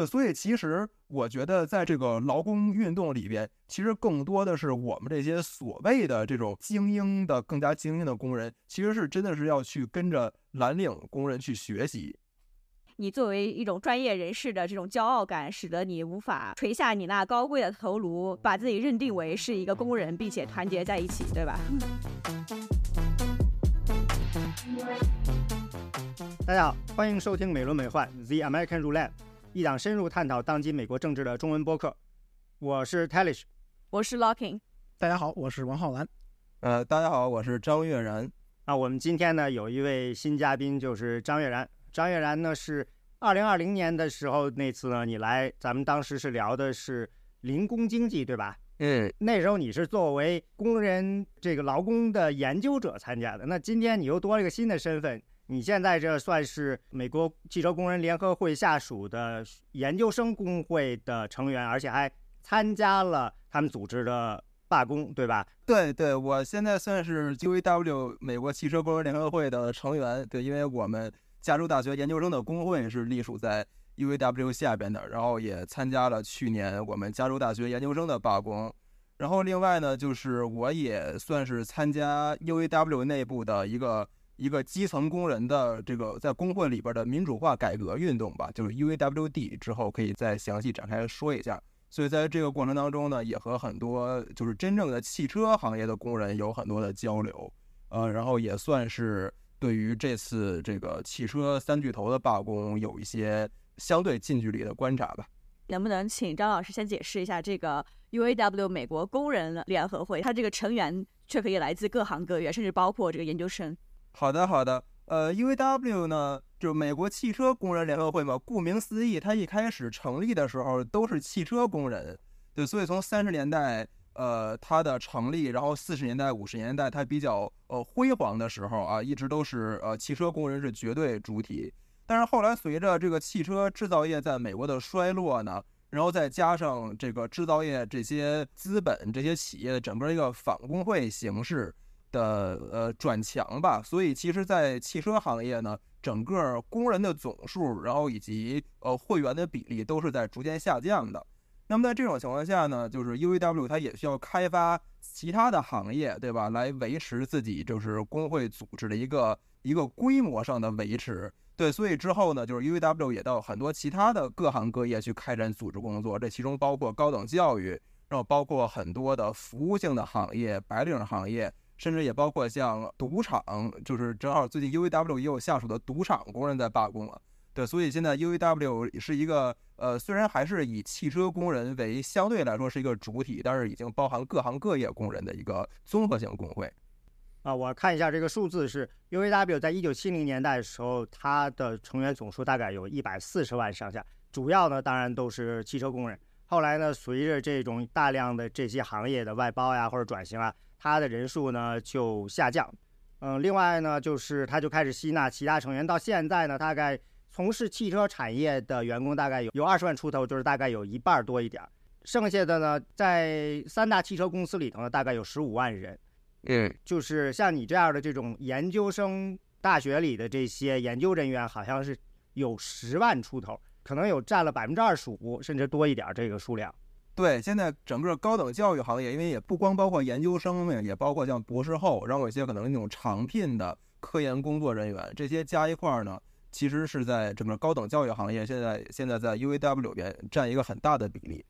对，所以其实我觉得在这个劳工运动里边，其实更多的是我们这些所谓的这种精英的、更加精英的工人，其实是真的是要去跟着蓝领工人去学习。你作为一种专业人士的这种骄傲感，使得你无法垂下你那高贵的头颅，把自己认定为是一个工人，并且团结在一起，对吧？大家好，欢迎收听《美轮美奂 The American Roulette》，一档深入探讨当今美国政治的中文播客。我是 Talish，我是 Locking。大家好，我是王浩然。呃，大家好，我是张悦然。那我们今天呢有一位新嘉宾，就是张悦然。张悦然呢是二零二零年的时候那次呢你来，咱们当时是聊的是零工经济，对吧？嗯，那时候你是作为工人这个劳工的研究者参加的。那今天你又多了一个新的身份，你现在这算是美国汽车工人联合会下属的研究生工会的成员，而且还参加了他们组织的罢工，对吧？对对，我现在算是 UAW 美国汽车工人联合会的成员。对，因为我们。加州大学研究生的工会是隶属在 UAW 下边的，然后也参加了去年我们加州大学研究生的罢工。然后另外呢，就是我也算是参加 UAW 内部的一个一个基层工人的这个在工会里边的民主化改革运动吧，就是 UAWD 之后可以再详细展开说一下。所以在这个过程当中呢，也和很多就是真正的汽车行业的工人有很多的交流，呃，然后也算是。对于这次这个汽车三巨头的罢工，有一些相对近距离的观察吧。能不能请张老师先解释一下这个 UAW 美国工人联合会？它这个成员却可以来自各行各业，甚至包括这个研究生。好的，好的。呃，UAW 呢，就美国汽车工人联合会嘛。顾名思义，它一开始成立的时候都是汽车工人，对，所以从三十年代。呃，它的成立，然后四十年代、五十年代，它比较呃辉煌的时候啊，一直都是呃汽车工人是绝对主体。但是后来随着这个汽车制造业在美国的衰落呢，然后再加上这个制造业这些资本、这些企业的整个一个反工会形式的呃转强吧，所以其实，在汽车行业呢，整个工人的总数，然后以及呃会员的比例都是在逐渐下降的。那么在这种情况下呢，就是 UAW 它也需要开发其他的行业，对吧？来维持自己就是工会组织的一个一个规模上的维持。对，所以之后呢，就是 UAW 也到很多其他的各行各业去开展组织工作，这其中包括高等教育，然后包括很多的服务性的行业、白领行业，甚至也包括像赌场，就是正好最近 UAW 也有下属的赌场工人在罢工了。对，所以现在 UAW 是一个呃，虽然还是以汽车工人为相对来说是一个主体，但是已经包含各行各业工人的一个综合性工会。啊，我看一下这个数字是 UAW 在一九七零年代的时候，它的成员总数大概有一百四十万上下，主要呢当然都是汽车工人。后来呢，随着这种大量的这些行业的外包呀或者转型啊，它的人数呢就下降。嗯，另外呢就是他就开始吸纳其他成员，到现在呢大概。从事汽车产业的员工大概有有二十万出头，就是大概有一半多一点儿。剩下的呢，在三大汽车公司里头呢，大概有十五万人。嗯，就是像你这样的这种研究生，大学里的这些研究人员，好像是有十万出头，可能有占了百分之二十五，甚至多一点这个数量。对，现在整个高等教育行业，因为也不光包括研究生们，也包括像博士后，然后有些可能那种长聘的科研工作人员，这些加一块儿呢。其实是在整个高等教育行业，现在现在在 UAW 里边占一个很大的比例。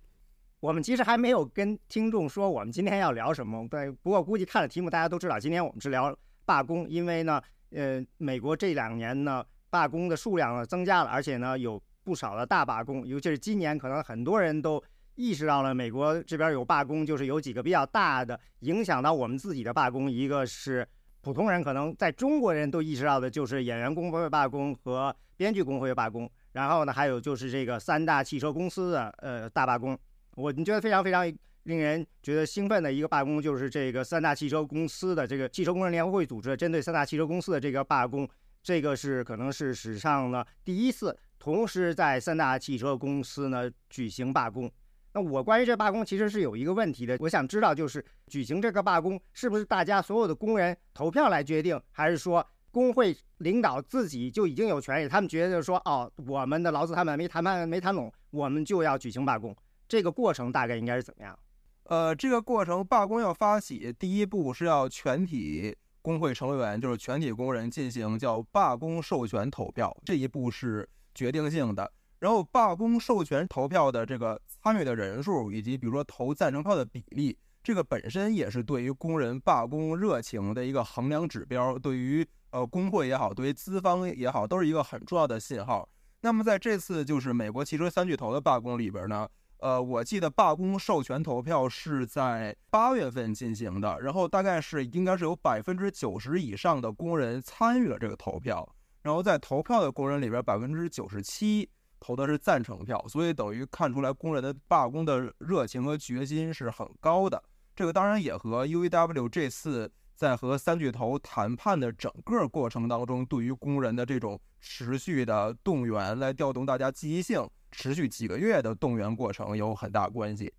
我们其实还没有跟听众说我们今天要聊什么，对，不过估计看了题目，大家都知道，今天我们是聊罢工，因为呢，呃，美国这两年呢罢工的数量呢增加了，而且呢有不少的大罢工，尤其是今年，可能很多人都意识到了美国这边有罢工，就是有几个比较大的影响到我们自己的罢工，一个是。普通人可能在中国人都意识到的就是演员工会罢工和编剧工会罢工，然后呢，还有就是这个三大汽车公司的呃大罢工。我你觉得非常非常令人觉得兴奋的一个罢工，就是这个三大汽车公司的这个汽车工人联合会组织针对三大汽车公司的这个罢工，这个是可能是史上呢第一次同时在三大汽车公司呢举行罢工。那我关于这罢工其实是有一个问题的，我想知道就是举行这个罢工是不是大家所有的工人投票来决定，还是说工会领导自己就已经有权利，他们觉得说，哦，我们的劳资谈判没谈判没谈拢，我们就要举行罢工。这个过程大概应该是怎么样？呃，这个过程罢工要发起，第一步是要全体工会成员，就是全体工人进行叫罢工授权投票，这一步是决定性的。然后罢工授权投票的这个参与的人数，以及比如说投赞成票的比例，这个本身也是对于工人罢工热情的一个衡量指标，对于呃工会也好，对于资方也好，都是一个很重要的信号。那么在这次就是美国汽车三巨头的罢工里边呢？呃，我记得罢工授权投票是在八月份进行的，然后大概是应该是有百分之九十以上的工人参与了这个投票，然后在投票的工人里边，百分之九十七投的是赞成票，所以等于看出来工人的罢工的热情和决心是很高的。这个当然也和 UAW 这次在和三巨头谈判的整个过程当中，对于工人的这种持续的动员，来调动大家积极性。持续几个月的动员过程有很大关系。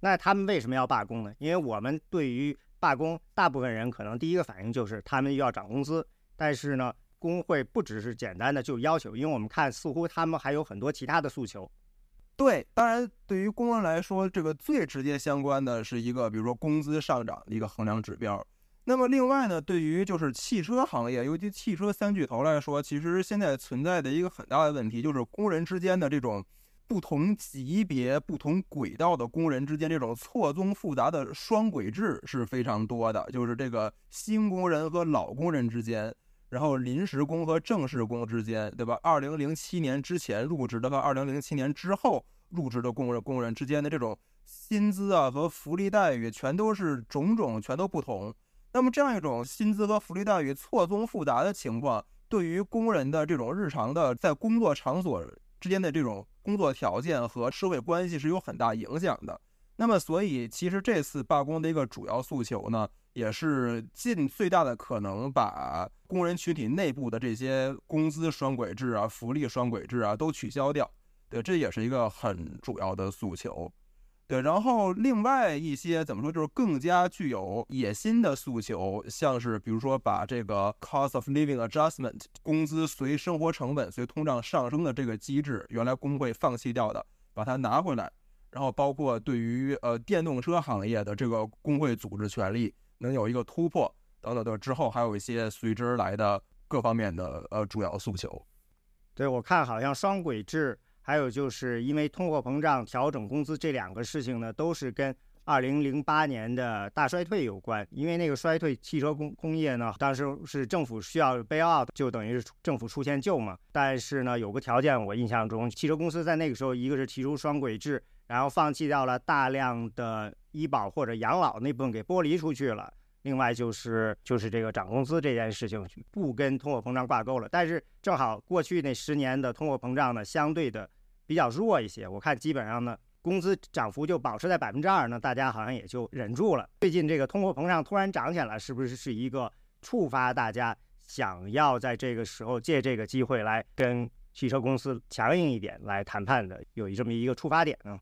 那他们为什么要罢工呢？因为我们对于罢工，大部分人可能第一个反应就是他们要涨工资。但是呢，工会不只是简单的就要求，因为我们看似乎他们还有很多其他的诉求。对，当然对于工人来说，这个最直接相关的是一个，比如说工资上涨的一个衡量指标。那么另外呢，对于就是汽车行业，尤其汽车三巨头来说，其实现在存在的一个很大的问题，就是工人之间的这种不同级别、不同轨道的工人之间这种错综复杂的双轨制是非常多的。就是这个新工人和老工人之间，然后临时工和正式工之间，对吧？二零零七年之前入职的和二零零七年之后入职的工人工人之间的这种薪资啊和福利待遇，全都是种种全都不同。那么这样一种薪资和福利待遇错综复杂的情况，对于工人的这种日常的在工作场所之间的这种工作条件和社会关系是有很大影响的。那么，所以其实这次罢工的一个主要诉求呢，也是尽最大的可能把工人群体内部的这些工资双轨制啊、福利双轨制啊都取消掉。对，这也是一个很主要的诉求。对，然后另外一些怎么说，就是更加具有野心的诉求，像是比如说把这个 cost of living adjustment 工资随生活成本随通胀上升的这个机制，原来工会放弃掉的，把它拿回来。然后包括对于呃电动车行业的这个工会组织权利能有一个突破等等的，之后还有一些随之而来的各方面的呃主要诉求。对我看好像双轨制。还有就是因为通货膨胀调整工资这两个事情呢，都是跟二零零八年的大衰退有关。因为那个衰退，汽车工工业呢，当时是政府需要 bail out，就等于是政府出现救嘛。但是呢，有个条件，我印象中，汽车公司在那个时候，一个是提出双轨制，然后放弃掉了大量的医保或者养老那部分给剥离出去了。另外就是就是这个涨工资这件事情不跟通货膨胀挂钩了。但是正好过去那十年的通货膨胀呢，相对的。比较弱一些，我看基本上呢，工资涨幅就保持在百分之二，那，大家好像也就忍住了。最近这个通货膨胀突然涨起来，是不是是一个触发大家想要在这个时候借这个机会来跟汽车公司强硬一点来谈判的，有这么一个触发点呢？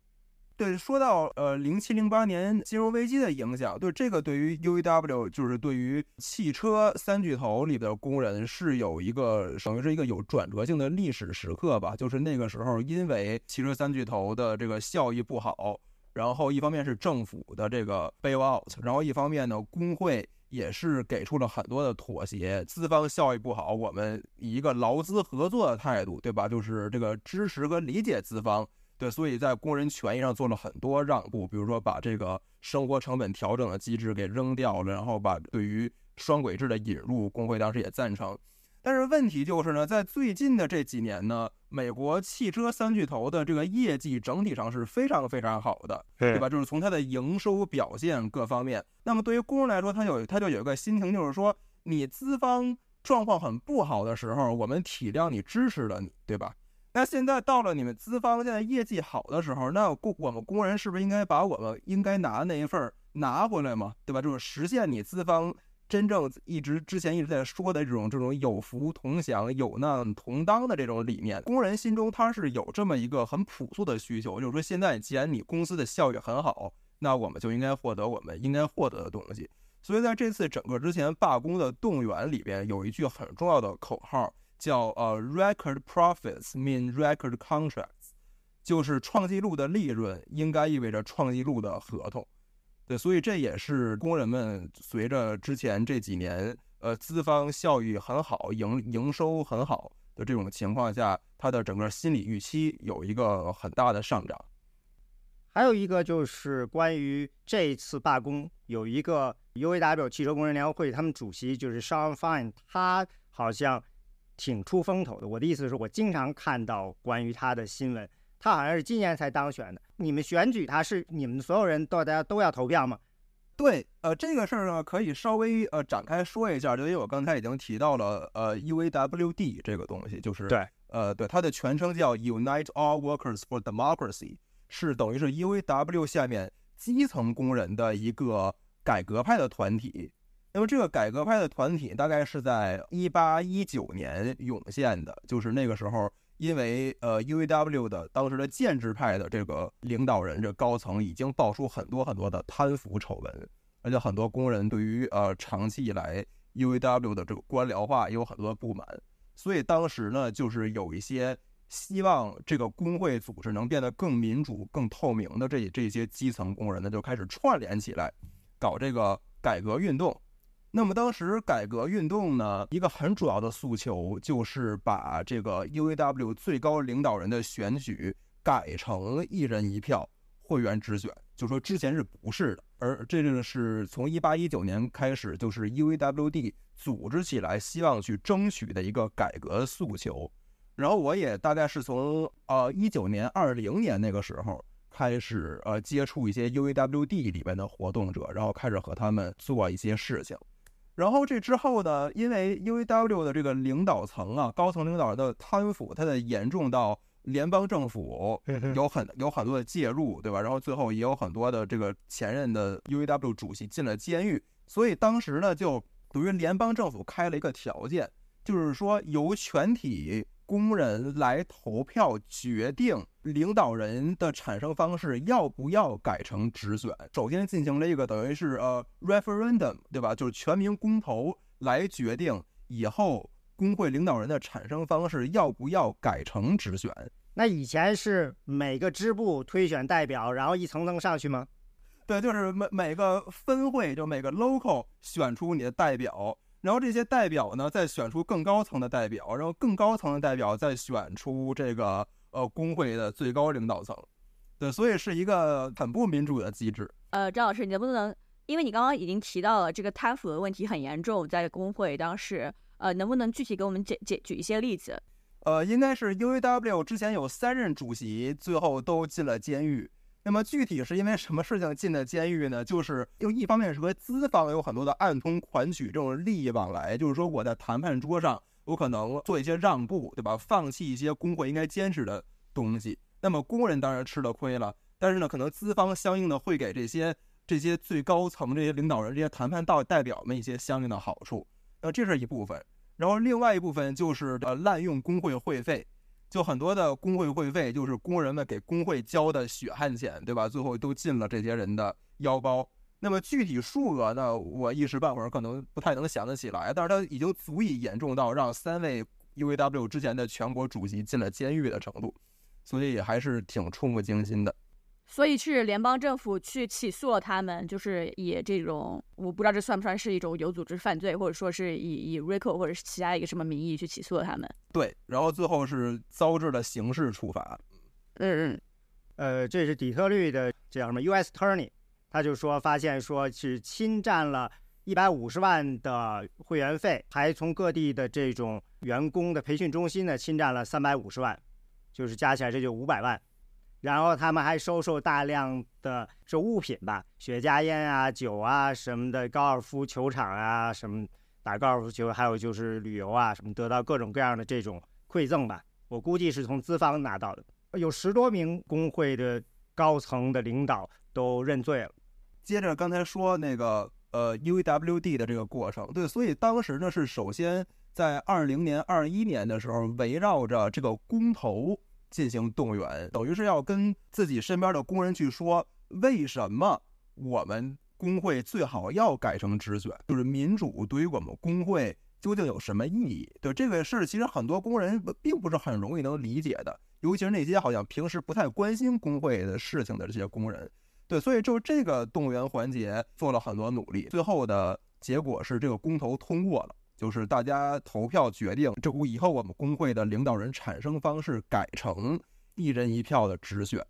对，说到呃零七零八年金融危机的影响，对这个对于 UAW 就是对于汽车三巨头里的工人是有一个等于是一个有转折性的历史时刻吧。就是那个时候，因为汽车三巨头的这个效益不好，然后一方面是政府的这个 bail out，然后一方面呢工会也是给出了很多的妥协。资方效益不好，我们以一个劳资合作的态度，对吧？就是这个支持和理解资方。对，所以在工人权益上做了很多让步，比如说把这个生活成本调整的机制给扔掉了，然后把对于双轨制的引入，工会当时也赞成。但是问题就是呢，在最近的这几年呢，美国汽车三巨头的这个业绩整体上是非常非常好的，对吧？就是从它的营收表现各方面。那么对于工人来说，他有他就有一个心情，就是说你资方状况很不好的时候，我们体谅你，支持了你，对吧？那现在到了你们资方现在业绩好的时候，那工我们工人是不是应该把我们应该拿的那一份拿回来嘛？对吧？就是实现你资方真正一直之前一直在说的这种这种有福同享、有难同当的这种理念。工人心中他是有这么一个很朴素的需求，就是说现在既然你公司的效益很好，那我们就应该获得我们应该获得的东西。所以在这次整个之前罢工的动员里边，有一句很重要的口号，叫呃 “record profits mean record contracts”，就是创纪录的利润应该意味着创纪录的合同。对，所以这也是工人们随着之前这几年呃资方效益很好、营营收很好的这种情况下，他的整个心理预期有一个很大的上涨。还有一个就是关于这一次罢工，有一个 UAW 汽车工人联合会，他们主席就是 Sean Fine，他好像挺出风头的。我的意思是我经常看到关于他的新闻，他好像是今年才当选的。你们选举他是你们所有人都大家都要投票吗？对，呃，这个事儿呢可以稍微呃展开说一下，就因为我刚才已经提到了呃 UAWD 这个东西，就是对，呃，对，它的全称叫 Unite All Workers for Democracy。是等于是 UAW 下面基层工人的一个改革派的团体。那么这个改革派的团体大概是在一八一九年涌现的，就是那个时候，因为呃 UAW 的当时的建制派的这个领导人这高层已经爆出很多很多的贪腐丑闻，而且很多工人对于呃长期以来 UAW 的这个官僚化也有很多不满，所以当时呢就是有一些。希望这个工会组织能变得更民主、更透明的这这些基层工人呢，就开始串联起来，搞这个改革运动。那么当时改革运动呢，一个很主要的诉求就是把这个 UAW 最高领导人的选举改成一人一票会员直选，就说之前是不是的。而这个是从一八一九年开始，就是 UAWD 组织起来，希望去争取的一个改革诉求。然后我也大概是从呃一九年、二零年那个时候开始呃接触一些 UAWD 里边的活动者，然后开始和他们做一些事情。然后这之后呢，因为 UAW 的这个领导层啊，高层领导人的贪腐，它的严重到联邦政府有很有很多的介入，对吧？然后最后也有很多的这个前任的 UAW 主席进了监狱，所以当时呢，就等于联邦政府开了一个条件，就是说由全体。工人来投票决定领导人的产生方式要不要改成直选。首先进行了一个等于是呃 referendum，对吧？就是全民公投来决定以后工会领导人的产生方式要不要改成直选。那以前是每个支部推选代表，然后一层层上去吗？对，就是每每个分会就每个 local 选出你的代表。然后这些代表呢，再选出更高层的代表，然后更高层的代表再选出这个呃工会的最高领导层，对，所以是一个很不民主的机制。呃，张老师，你能不能，因为你刚刚已经提到了这个贪腐的问题很严重，在工会当时，呃，能不能具体给我们解解举一些例子？呃，应该是 UAW 之前有三任主席，最后都进了监狱。那么具体是因为什么事情进的监狱呢？就是又一方面是和资方有很多的暗通款曲这种利益往来，就是说我在谈判桌上我可能做一些让步，对吧？放弃一些工会应该坚持的东西。那么工人当然吃了亏了，但是呢，可能资方相应的会给这些这些最高层这些领导人、这些谈判到代表们一些相应的好处。那这是一部分，然后另外一部分就是呃滥用工会会费。就很多的工会会费，就是工人们给工会交的血汗钱，对吧？最后都进了这些人的腰包。那么具体数额呢？我一时半会儿可能不太能想得起来。但是它已经足以严重到让三位 UAW 之前的全国主席进了监狱的程度，所以还是挺触目惊心的。所以是联邦政府去起诉了他们，就是以这种我不知道这算不算是一种有组织犯罪，或者说是以以 RICO 或者是其他一个什么名义去起诉了他们。对，然后最后是遭致了刑事处罚。嗯嗯，呃，这是底特律的叫什么 U.S. Attorney，他就说发现说是侵占了一百五十万的会员费，还从各地的这种员工的培训中心呢侵占了三百五十万，就是加起来这就五百万。然后他们还收受大量的这物品吧，雪茄烟啊、酒啊什么的，高尔夫球场啊什么打高尔夫球，还有就是旅游啊什么，得到各种各样的这种馈赠吧。我估计是从资方拿到的。有十多名工会的高层的领导都认罪了。接着刚才说那个呃 UWD 的这个过程，对，所以当时呢是首先在二零年、二一年的时候，围绕着这个公投。进行动员，等于是要跟自己身边的工人去说，为什么我们工会最好要改成直选，就是民主对于我们工会究竟有什么意义？对这个事，其实很多工人并不是很容易能理解的，尤其是那些好像平时不太关心工会的事情的这些工人。对，所以就这个动员环节做了很多努力，最后的结果是这个公投通过了，就是大家投票决定，这以后我们工会的领导人产生方式改成一人一票的直选。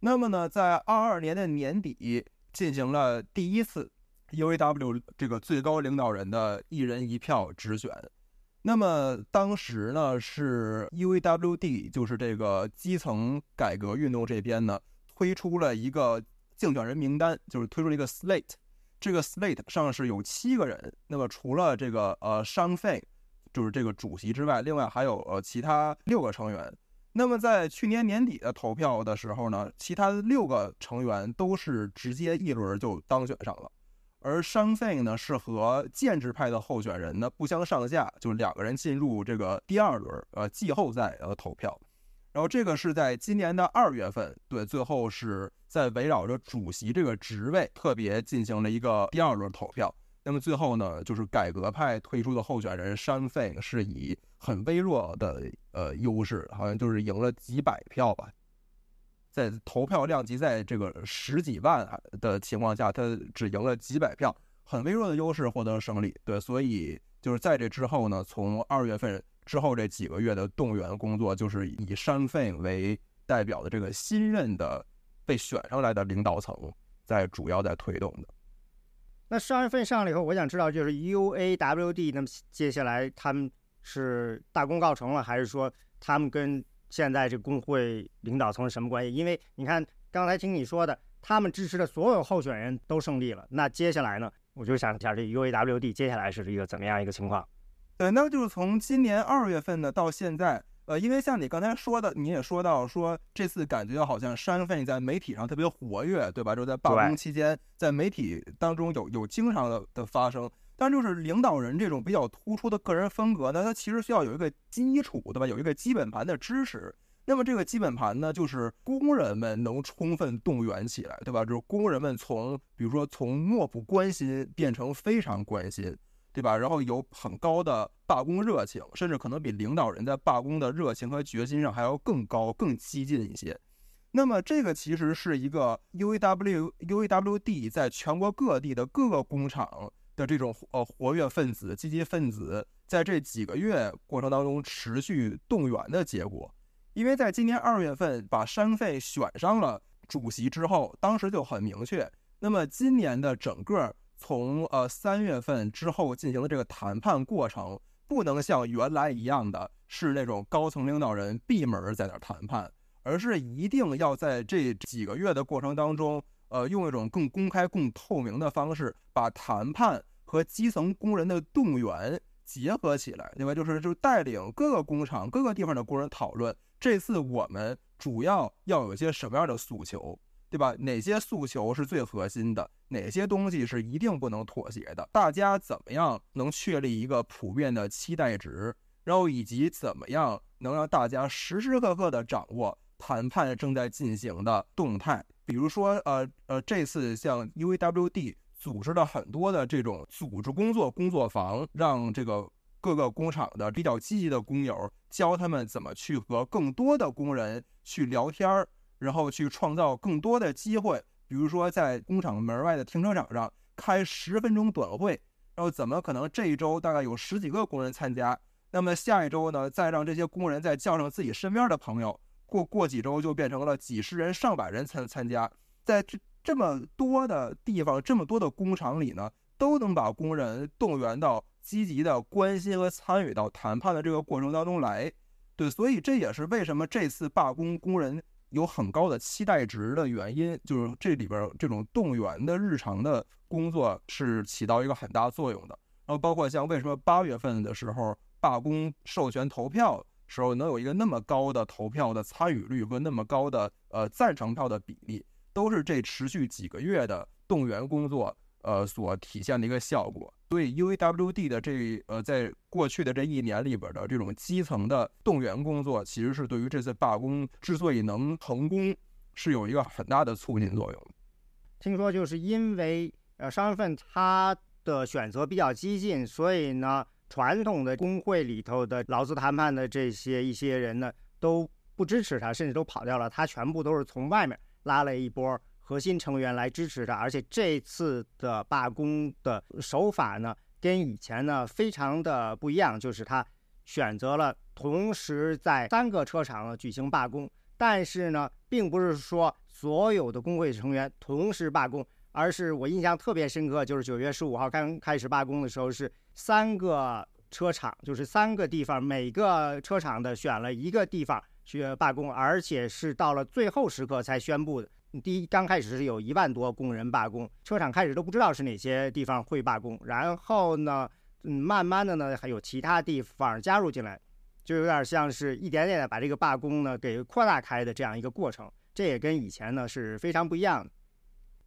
那么呢，在二二年的年底进行了第一次 UAW 这个最高领导人的一人一票直选。那么当时呢，是 UAWD，就是这个基层改革运动这边呢，推出了一个竞选人名单，就是推出了一个 slate。这个 slate 上是有七个人，那么除了这个呃商费，就是这个主席之外，另外还有呃其他六个成员。那么在去年年底的投票的时候呢，其他六个成员都是直接一轮就当选上了。而商费呢是和建制派的候选人呢不相上下，就两个人进入这个第二轮呃季后赛呃投票，然后这个是在今年的二月份，对，最后是在围绕着主席这个职位特别进行了一个第二轮投票。那么最后呢，就是改革派推出的候选人山费是以很微弱的呃优势，好像就是赢了几百票吧。在投票量级在这个十几万的情况下，他只赢了几百票，很微弱的优势获得了胜利。对，所以就是在这之后呢，从二月份之后这几个月的动员工作，就是以山费为代表的这个新任的被选上来的领导层在主要在推动的。那十二月份上了以后，我想知道就是 UAWD，那么接下来他们是大功告成了，还是说他们跟？现在这工会领导层是什么关系？因为你看刚才听你说的，他们支持的所有候选人都胜利了。那接下来呢？我就想一下，这 UAWD 接下来是一个怎么样一个情况？对，那就是从今年二月份呢到现在，呃，因为像你刚才说的，你也说到说这次感觉好像山费在媒体上特别活跃，对吧？就在罢工期间，在媒体当中有有经常的的发生。但就是领导人这种比较突出的个人风格呢，他其实需要有一个基础，对吧？有一个基本盘的支持。那么这个基本盘呢，就是工人们能充分动员起来，对吧？就是工人们从，比如说从漠不关心变成非常关心，对吧？然后有很高的罢工热情，甚至可能比领导人在罢工的热情和决心上还要更高、更激进一些。那么这个其实是一个 UAW、UAWD 在全国各地的各个工厂。的这种呃活跃分子、积极分子，在这几个月过程当中持续动员的结果，因为在今年二月份把山费选上了主席之后，当时就很明确。那么今年的整个从呃三月份之后进行的这个谈判过程，不能像原来一样的是那种高层领导人闭门在那谈判，而是一定要在这几个月的过程当中。呃，用一种更公开、更透明的方式，把谈判和基层工人的动员结合起来，另外？就是就带领各个工厂、各个地方的工人讨论，这次我们主要要有些什么样的诉求，对吧？哪些诉求是最核心的？哪些东西是一定不能妥协的？大家怎么样能确立一个普遍的期待值？然后以及怎么样能让大家时时刻刻的掌握谈判正在进行的动态？比如说，呃呃，这次像 UAWD 组织了很多的这种组织工作工作坊，让这个各个工厂的比较积极的工友教他们怎么去和更多的工人去聊天儿，然后去创造更多的机会。比如说，在工厂门外的停车场上开十分钟短会，然后怎么可能这一周大概有十几个工人参加，那么下一周呢，再让这些工人再叫上自己身边的朋友。过过几周就变成了几十人、上百人参参加，在这这么多的地方、这么多的工厂里呢，都能把工人动员到积极的关心和参与到谈判的这个过程当中来。对，所以这也是为什么这次罢工工人有很高的期待值的原因，就是这里边这种动员的日常的工作是起到一个很大作用的。然后包括像为什么八月份的时候罢工授权投票。时候能有一个那么高的投票的参与率和那么高的呃赞成票的比例，都是这持续几个月的动员工作呃所体现的一个效果。所以 UAWD 的这呃在过去的这一年里边的这种基层的动员工作，其实是对于这次罢工之所以能成功，是有一个很大的促进作用。听说就是因为呃商人份他的选择比较激进，所以呢，传统的工会里头的劳资谈判的这些一些人呢都不支持他，甚至都跑掉了。他全部都是从外面拉了一波核心成员来支持他，而且这次的罢工的手法呢，跟以前呢非常的不一样，就是他选择了同时在三个车厂举行罢工。但是呢，并不是说所有的工会成员同时罢工，而是我印象特别深刻，就是九月十五号刚开始罢工的时候，是三个车厂，就是三个地方，每个车厂的选了一个地方去罢工，而且是到了最后时刻才宣布的。第一，刚开始是有一万多工人罢工，车厂开始都不知道是哪些地方会罢工，然后呢，嗯，慢慢的呢，还有其他地方加入进来。就有点像是一点点的把这个罢工呢给扩大开的这样一个过程，这也跟以前呢是非常不一样的。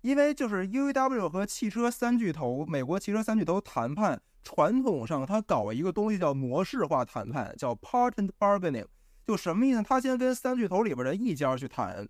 因为就是 UAW 和汽车三巨头，美国汽车三巨头谈判，传统上他搞一个东西叫模式化谈判，叫 Patent Bargaining，就什么意思？他先跟三巨头里边的一家去谈，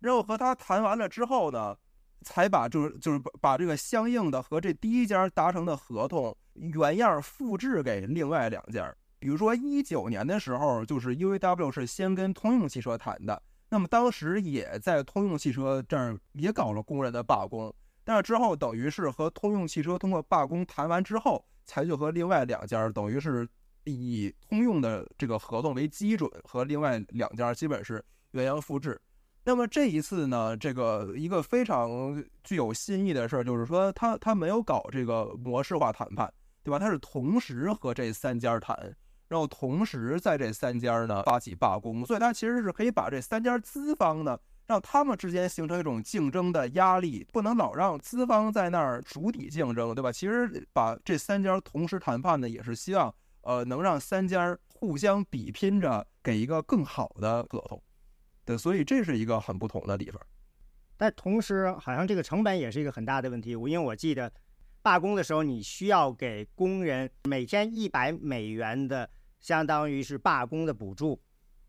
然后和他谈完了之后呢，才把就是就是把这个相应的和这第一家达成的合同原样复制给另外两家。比如说一九年的时候，就是 UAW 是先跟通用汽车谈的，那么当时也在通用汽车这儿也搞了工人的罢工，但是之后等于是和通用汽车通过罢工谈完之后，才去和另外两家等于是以通用的这个合同为基准，和另外两家基本是原样复制。那么这一次呢，这个一个非常具有新意的事儿，就是说他他没有搞这个模式化谈判，对吧？他是同时和这三家谈。然后同时在这三家呢发起罢工，所以他其实是可以把这三家资方呢，让他们之间形成一种竞争的压力，不能老让资方在那儿主体竞争，对吧？其实把这三家同时谈判呢，也是希望呃能让三家互相比拼着给一个更好的合同，对，所以这是一个很不同的地方。但同时，好像这个成本也是一个很大的问题。我因为我记得罢工的时候，你需要给工人每天一百美元的。相当于是罢工的补助，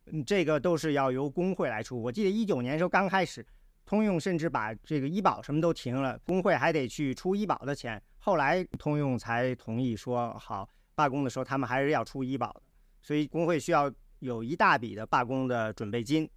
嗯，这个都是要由工会来出。我记得一九年时候刚开始，通用甚至把这个医保什么都停了，工会还得去出医保的钱。后来通用才同意说好，罢工的时候他们还是要出医保的，所以工会需要有一大笔的罢工的准备金。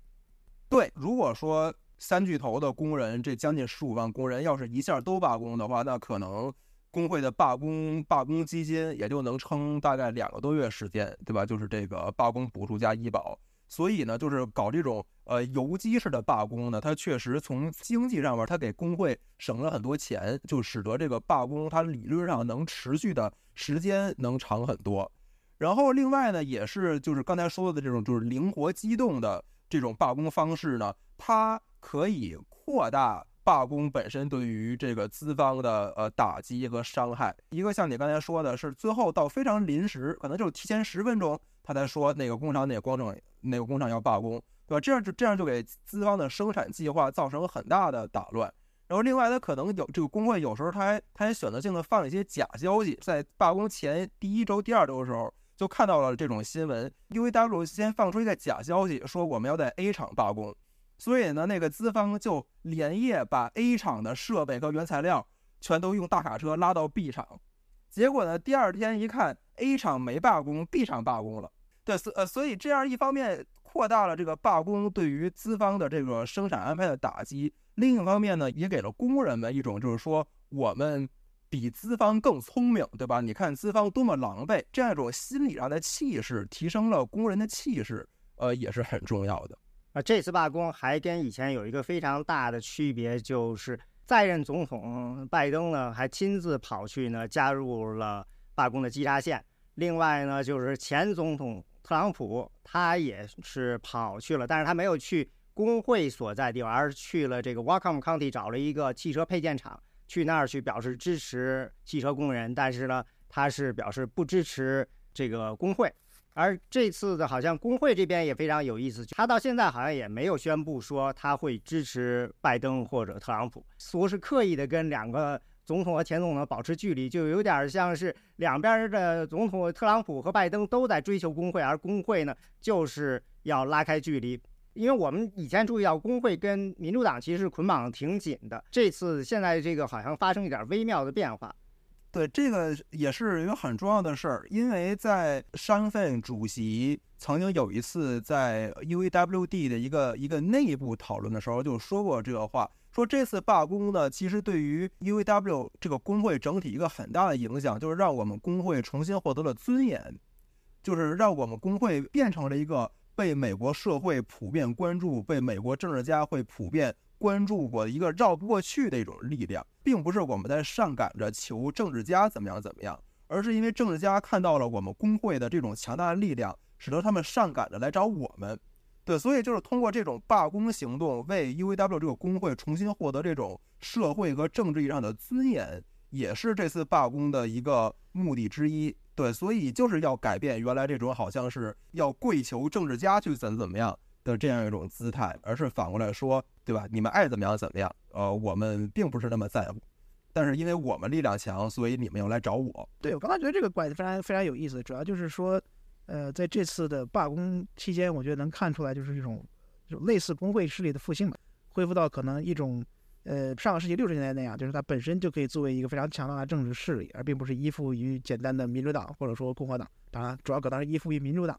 对，如果说三巨头的工人这将近十五万工人要是一下都罢工的话，那可能。工会的罢工罢工基金也就能撑大概两个多月时间，对吧？就是这个罢工补助加医保，所以呢，就是搞这种呃游击式的罢工呢，它确实从经济上面，它给工会省了很多钱，就使得这个罢工它理论上能持续的时间能长很多。然后另外呢，也是就是刚才说的这种就是灵活机动的这种罢工方式呢，它可以扩大。罢工本身对于这个资方的呃打击和伤害，一个像你刚才说的是，最后到非常临时，可能就是提前十分钟，他才说哪个工厂哪个工厂哪个工厂要罢工，对吧？这样就这样就给资方的生产计划造成了很大的打乱。然后另外，他可能有这个工会有时候他还他还选择性的放一些假消息，在罢工前第一周、第二周的时候就看到了这种新闻，UAW 先放出一个假消息，说我们要在 A 厂罢工。所以呢，那个资方就连夜把 A 厂的设备和原材料全都用大卡车拉到 B 厂，结果呢，第二天一看，A 厂没罢工，B 厂罢工了。对，所呃，所以这样一方面扩大了这个罢工对于资方的这个生产安排的打击，另一方面呢，也给了工人们一种就是说我们比资方更聪明，对吧？你看资方多么狼狈，这样一种心理上的气势，提升了工人的气势，呃，也是很重要的。啊，这次罢工还跟以前有一个非常大的区别，就是在任总统拜登呢，还亲自跑去呢加入了罢工的稽查线。另外呢，就是前总统特朗普他也是跑去了，但是他没有去工会所在地，而是去了这个 Wacom County 找了一个汽车配件厂，去那儿去表示支持汽车工人。但是呢，他是表示不支持这个工会。而这次的，好像工会这边也非常有意思，他到现在好像也没有宣布说他会支持拜登或者特朗普，似乎是刻意的跟两个总统和前总统保持距离，就有点像是两边的总统特朗普和拜登都在追求工会，而工会呢就是要拉开距离。因为我们以前注意到工会跟民主党其实是捆绑的挺紧的，这次现在这个好像发生一点微妙的变化。对，这个也是一个很重要的事儿，因为在商份主席曾经有一次在 UAWD 的一个一个内部讨论的时候就说过这个话，说这次罢工呢，其实对于 UAW 这个工会整体一个很大的影响，就是让我们工会重新获得了尊严，就是让我们工会变成了一个被美国社会普遍关注、被美国政治家会普遍。关注过一个绕不过去的一种力量，并不是我们在上赶着求政治家怎么样怎么样，而是因为政治家看到了我们工会的这种强大的力量，使得他们上赶着来找我们。对，所以就是通过这种罢工行动，为 UAW 这个工会重新获得这种社会和政治意义上的尊严，也是这次罢工的一个目的之一。对，所以就是要改变原来这种好像是要跪求政治家去怎怎么样。的这样一种姿态，而是反过来说，对吧？你们爱怎么样怎么样？呃，我们并不是那么在乎，但是因为我们力量强，所以你们要来找我。对我刚才觉得这个拐子非常非常有意思，主要就是说，呃，在这次的罢工期间，我觉得能看出来就是一种就类似工会势力的复兴吧，恢复到可能一种呃上个世纪六十年代那样，就是它本身就可以作为一个非常强大的政治势力，而并不是依附于简单的民主党或者说共和党。当然，主要可能是依附于民主党。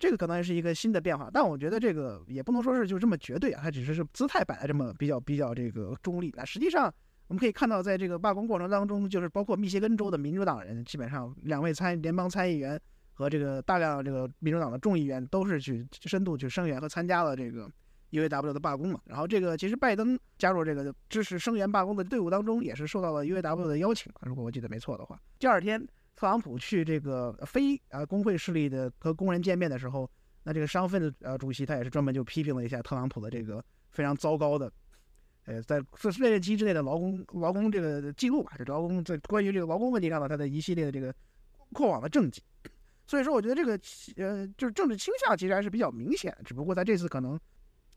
这个可能是一个新的变化，但我觉得这个也不能说是就这么绝对啊，它只是是姿态摆的这么比较比较这个中立。那实际上我们可以看到，在这个罢工过程当中，就是包括密歇根州的民主党人，基本上两位参联邦参议员和这个大量这个民主党的众议员都是去深度去声援和参加了这个 UAW 的罢工嘛。然后这个其实拜登加入这个支持声援罢工的队伍当中，也是受到了 UAW 的邀请，如果我记得没错的话。第二天。特朗普去这个非啊工会势力的和工人见面的时候，那这个商分的呃主席他也是专门就批评了一下特朗普的这个非常糟糕的，呃在四任期之内的劳工劳工这个记录吧，这劳工在关于这个劳工问题上的他的一系列的这个过往的政绩，所以说我觉得这个呃就是政治倾向其实还是比较明显，只不过在这次可能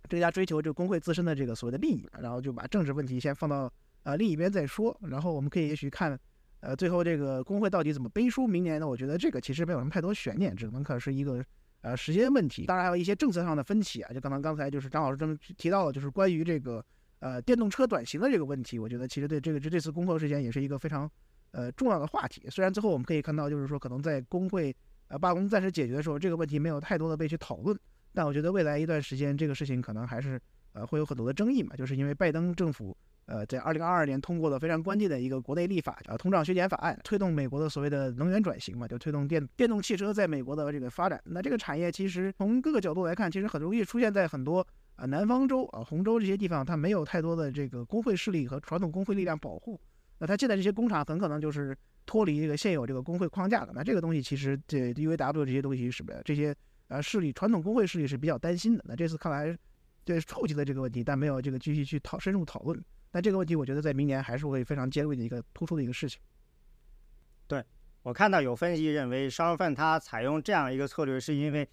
更加追求这个工会自身的这个所谓的利益，然后就把政治问题先放到呃另一边再说，然后我们可以也许看。呃，最后这个工会到底怎么背书？明年呢？我觉得这个其实没有什么太多悬念，只能可是一个呃时间问题。当然还有一些政策上的分歧啊，就刚刚刚才就是张老师这么提到了，就是关于这个呃电动车短行的这个问题。我觉得其实对这个这这次工会事件也是一个非常呃重要的话题。虽然最后我们可以看到，就是说可能在工会呃罢工暂时解决的时候，这个问题没有太多的被去讨论，但我觉得未来一段时间这个事情可能还是呃会有很多的争议嘛，就是因为拜登政府。呃，在二零二二年通过了非常关键的一个国内立法，呃，通胀削减法案，推动美国的所谓的能源转型嘛，就推动电电动汽车在美国的这个发展。那这个产业其实从各个角度来看，其实很容易出现在很多啊南方州啊红州这些地方，它没有太多的这个工会势力和传统工会力量保护。那它现在这些工厂很可能就是脱离这个现有这个工会框架的。那这个东西其实这 UAW 这些东西是这些呃势力传统工会势力是比较担心的。那这次看来，对触及了这个问题，但没有这个继续去讨深入讨论。但这个问题，我觉得在明年还是会非常尖锐的一个突出的一个事情。对我看到有分析认为，商贩他采用这样一个策略，是因为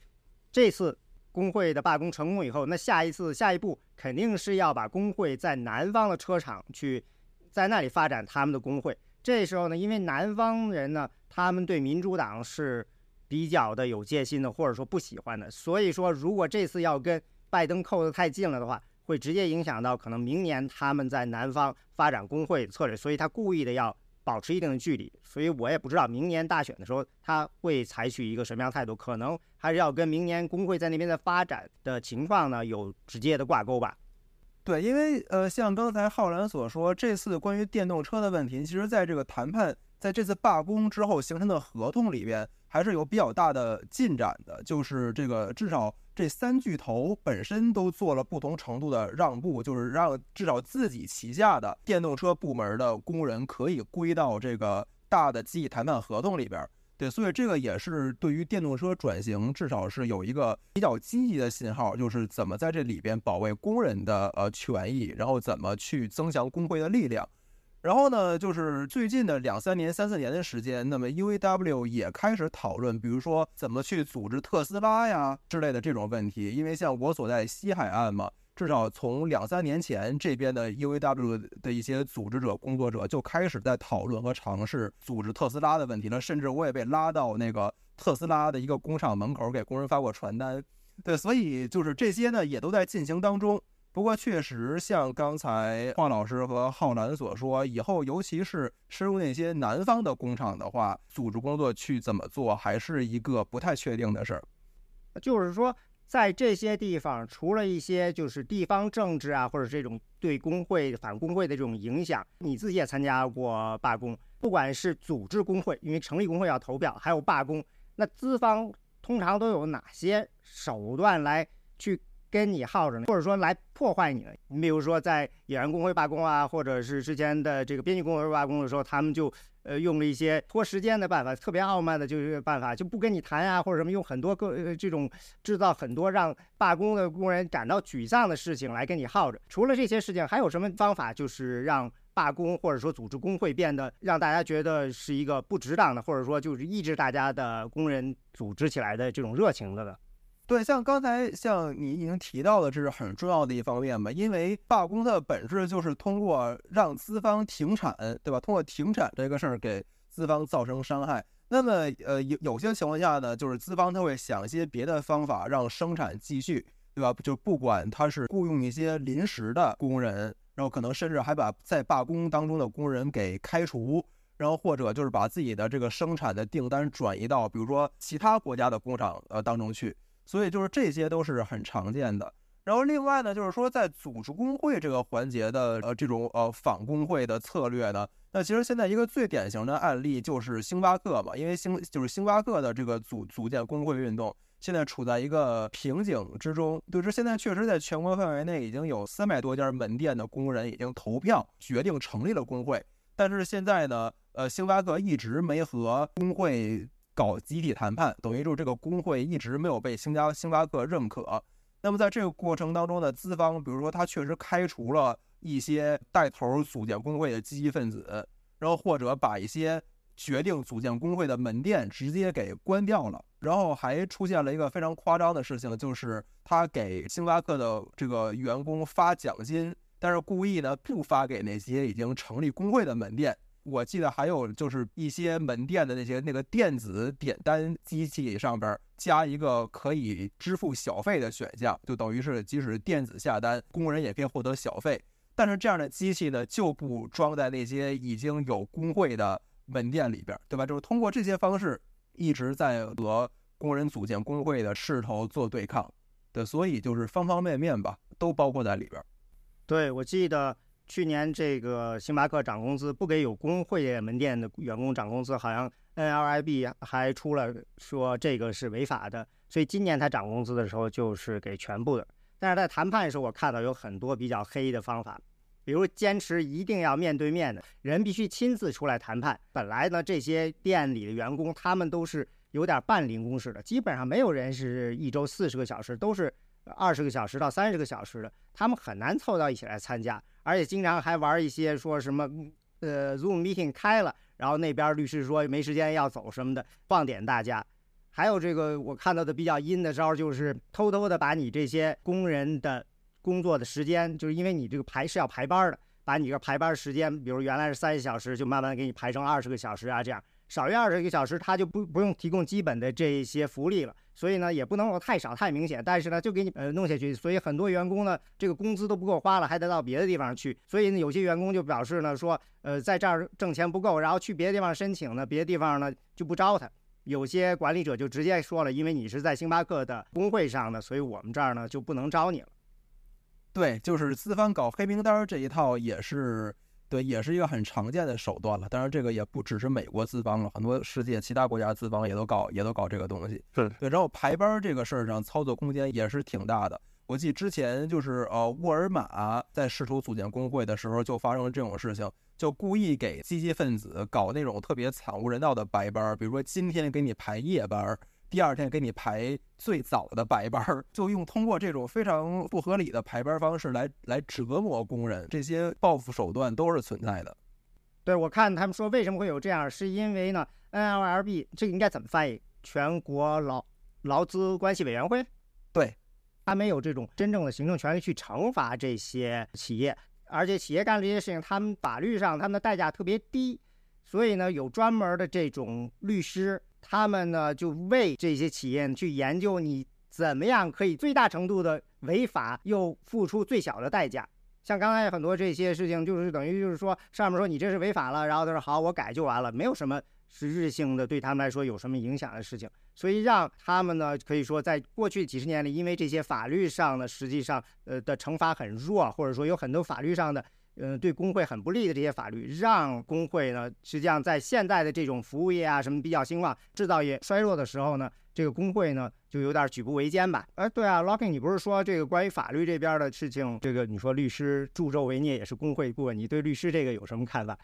这次工会的罢工成功以后，那下一次下一步肯定是要把工会在南方的车厂去在那里发展他们的工会。这时候呢，因为南方人呢，他们对民主党是比较的有戒心的，或者说不喜欢的，所以说如果这次要跟拜登扣得太近了的话。会直接影响到可能明年他们在南方发展工会策略，所以他故意的要保持一定的距离。所以我也不知道明年大选的时候他会采取一个什么样态度，可能还是要跟明年工会在那边的发展的情况呢有直接的挂钩吧。对，因为呃，像刚才浩然所说，这次关于电动车的问题，其实在这个谈判，在这次罢工之后形成的合同里边，还是有比较大的进展的，就是这个至少。这三巨头本身都做了不同程度的让步，就是让至少自己旗下的电动车部门的工人可以归到这个大的集体谈判合同里边。对，所以这个也是对于电动车转型至少是有一个比较积极的信号，就是怎么在这里边保卫工人的呃权益，然后怎么去增强工会的力量。然后呢，就是最近的两三年、三四年的时间，那么 UAW 也开始讨论，比如说怎么去组织特斯拉呀之类的这种问题。因为像我所在西海岸嘛，至少从两三年前，这边的 UAW 的一些组织者、工作者就开始在讨论和尝试组织特斯拉的问题了。甚至我也被拉到那个特斯拉的一个工厂门口，给工人发过传单。对，所以就是这些呢，也都在进行当中。不过，确实像刚才华老师和浩南所说，以后尤其是深入那些南方的工厂的话，组织工作去怎么做，还是一个不太确定的事儿。就是说，在这些地方，除了一些就是地方政治啊，或者这种对工会、反工会的这种影响，你自己也参加过罢工，不管是组织工会，因为成立工会要投票，还有罢工，那资方通常都有哪些手段来去？跟你耗着呢，或者说来破坏你。你比如说，在演员工会罢工啊，或者是之前的这个编剧工会罢工的时候，他们就呃用了一些拖时间的办法，特别傲慢的就是办法，就不跟你谈啊，或者什么用很多个这种制造很多让罢工的工人感到沮丧的事情来跟你耗着。除了这些事情，还有什么方法就是让罢工或者说组织工会变得让大家觉得是一个不值当的，或者说就是抑制大家的工人组织起来的这种热情的呢？对，像刚才像你已经提到的，这是很重要的一方面嘛。因为罢工的本质就是通过让资方停产，对吧？通过停产这个事儿给资方造成伤害。那么，呃，有有些情况下呢，就是资方他会想一些别的方法让生产继续，对吧？就不管他是雇佣一些临时的工人，然后可能甚至还把在罢工当中的工人给开除，然后或者就是把自己的这个生产的订单转移到比如说其他国家的工厂呃当中去。所以就是这些都是很常见的。然后另外呢，就是说在组织工会这个环节的呃这种呃反工会的策略呢，那其实现在一个最典型的案例就是星巴克嘛，因为星就是星巴克的这个组组建工会运动现在处在一个瓶颈之中。对，这现在确实在全国范围内已经有三百多家门店的工人已经投票决定成立了工会，但是现在呢，呃，星巴克一直没和工会。搞集体谈判，等于就是这个工会一直没有被星加星巴克认可。那么在这个过程当中呢，资方比如说他确实开除了一些带头组建工会的积极分子，然后或者把一些决定组建工会的门店直接给关掉了。然后还出现了一个非常夸张的事情，就是他给星巴克的这个员工发奖金，但是故意呢不发给那些已经成立工会的门店。我记得还有就是一些门店的那些那个电子点单机器上边加一个可以支付小费的选项，就等于是即使电子下单，工人也可以获得小费。但是这样的机器呢，就不装在那些已经有工会的门店里边，对吧？就是通过这些方式一直在和工人组建工会的势头做对抗，对，所以就是方方面面吧，都包括在里边。对，我记得。去年这个星巴克涨工资，不给有工会门店的员工涨工资，好像 N L I B 还出了说这个是违法的。所以今年他涨工资的时候就是给全部的。但是在谈判的时候，我看到有很多比较黑的方法，比如坚持一定要面对面的人必须亲自出来谈判。本来呢，这些店里的员工他们都是有点半零工式的，基本上没有人是一周四十个小时，都是二十个小时到三十个小时的，他们很难凑到一起来参加。而且经常还玩一些说什么，呃，Zoom meeting 开了，然后那边律师说没时间要走什么的，放点大家。还有这个我看到的比较阴的招，就是偷偷的把你这些工人的工作的时间，就是因为你这个排是要排班的，把你这排班时间，比如原来是三十小时，就慢慢给你排成二十个小时啊，这样少于二十个小时，他就不不用提供基本的这一些福利了。所以呢，也不能说太少太明显，但是呢，就给你呃弄下去。所以很多员工呢，这个工资都不够花了，还得到别的地方去。所以呢，有些员工就表示呢，说呃在这儿挣钱不够，然后去别的地方申请呢，别的地方呢就不招他。有些管理者就直接说了，因为你是在星巴克的工会上的，所以我们这儿呢就不能招你了。对，就是资方搞黑名单这一套也是。对，也是一个很常见的手段了。当然，这个也不只是美国资方了，很多世界其他国家资方也都搞，也都搞这个东西。是对，然后排班这个事儿上，操作空间也是挺大的。我记之前就是呃，沃尔玛在试图组建工会的时候，就发生了这种事情，就故意给积极分子搞那种特别惨无人道的白班，比如说今天给你排夜班。第二天给你排最早的白班儿，就用通过这种非常不合理的排班方式来来折磨工人，这些报复手段都是存在的。对，我看他们说为什么会有这样，是因为呢，NLRB 这个应该怎么翻译？全国劳劳资关系委员会？对，他没有这种真正的行政权力去惩罚这些企业，而且企业干这些事情，他们法律上他们的代价特别低，所以呢，有专门的这种律师。他们呢，就为这些企业去研究你怎么样可以最大程度的违法又付出最小的代价。像刚才很多这些事情，就是等于就是说，上面说你这是违法了，然后他说好，我改就完了，没有什么实质性的对他们来说有什么影响的事情，所以让他们呢，可以说在过去几十年里，因为这些法律上的，实际上呃的惩罚很弱，或者说有很多法律上的。嗯，对工会很不利的这些法律，让工会呢，实际上在现在的这种服务业啊什么比较兴旺、制造业衰弱的时候呢，这个工会呢就有点举步维艰吧。哎，对啊，Locking，你不是说这个关于法律这边的事情，这个你说律师助纣为虐也是工会顾问，你对律师这个有什么看法？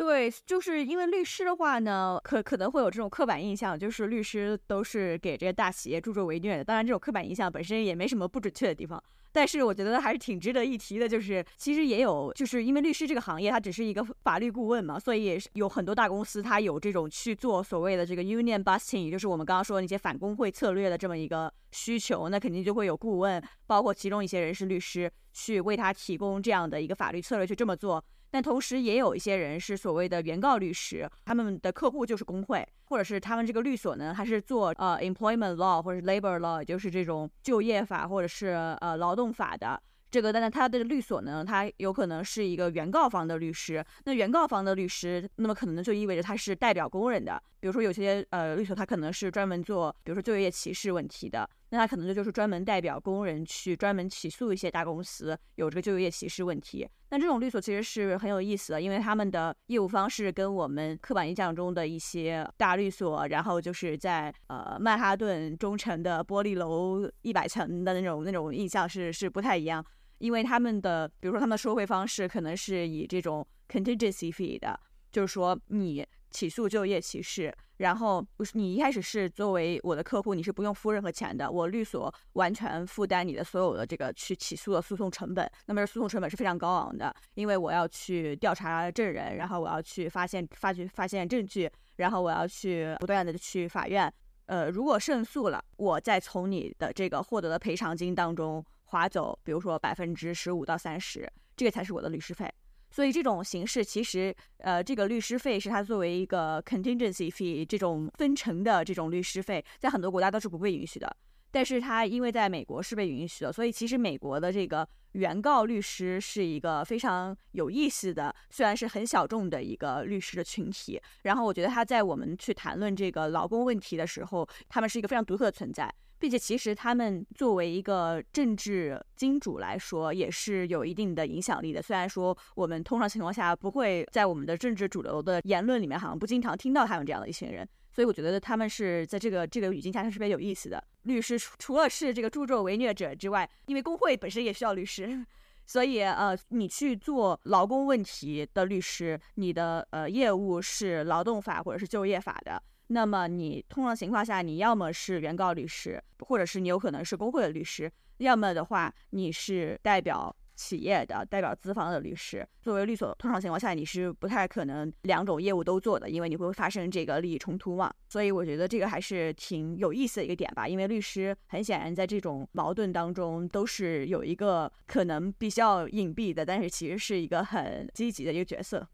对，就是因为律师的话呢，可可能会有这种刻板印象，就是律师都是给这些大企业助纣为虐的。当然，这种刻板印象本身也没什么不准确的地方。但是我觉得还是挺值得一提的，就是其实也有，就是因为律师这个行业它只是一个法律顾问嘛，所以有很多大公司它有这种去做所谓的这个 union busting，也就是我们刚刚说那些反工会策略的这么一个需求，那肯定就会有顾问，包括其中一些人是律师，去为他提供这样的一个法律策略去这么做。但同时也有一些人是所谓的原告律师，他们的客户就是工会，或者是他们这个律所呢，还是做呃 employment law 或者是 labor law，就是这种就业法或者是呃劳动法的。这个，但是他的律所呢，他有可能是一个原告方的律师。那原告方的律师，那么可能就意味着他是代表工人的。比如说有些呃律所，他可能是专门做，比如说就业歧视问题的。那他可能就就是专门代表工人去专门起诉一些大公司有这个就业歧视问题。那这种律所其实是很有意思的，因为他们的业务方式跟我们刻板印象中的一些大律所，然后就是在呃曼哈顿中城的玻璃楼一百层的那种那种印象是是不太一样。因为他们的，比如说他们的收费方式可能是以这种 contingency fee 的，就是说你起诉就业歧视，然后不是你一开始是作为我的客户，你是不用付任何钱的，我律所完全负担你的所有的这个去起诉的诉讼成本。那么诉讼成本是非常高昂的，因为我要去调查证人，然后我要去发现发掘发现证据，然后我要去不断的去法院，呃，如果胜诉了，我再从你的这个获得的赔偿金当中。划走，比如说百分之十五到三十，这个才是我的律师费。所以这种形式其实，呃，这个律师费是它作为一个 contingency fee 这种分成的这种律师费，在很多国家都是不被允许的。但是他因为在美国是被允许的，所以其实美国的这个原告律师是一个非常有意思的，虽然是很小众的一个律师的群体。然后我觉得他在我们去谈论这个劳工问题的时候，他们是一个非常独特的存在。并且，其实他们作为一个政治金主来说，也是有一定的影响力的。虽然说我们通常情况下不会在我们的政治主流的言论里面，好像不经常听到他们这样的一些人。所以我觉得他们是在这个这个语境下是特别有意思的。律师除了是这个助纣为虐者之外，因为工会本身也需要律师，所以呃，你去做劳工问题的律师，你的呃业务是劳动法或者是就业法的。那么你通常情况下，你要么是原告律师，或者是你有可能是工会的律师，要么的话你是代表企业的、代表资方的律师。作为律所，通常情况下你是不太可能两种业务都做的，因为你会发生这个利益冲突嘛。所以我觉得这个还是挺有意思的一个点吧。因为律师很显然在这种矛盾当中都是有一个可能比较隐蔽的，但是其实是一个很积极的一个角色。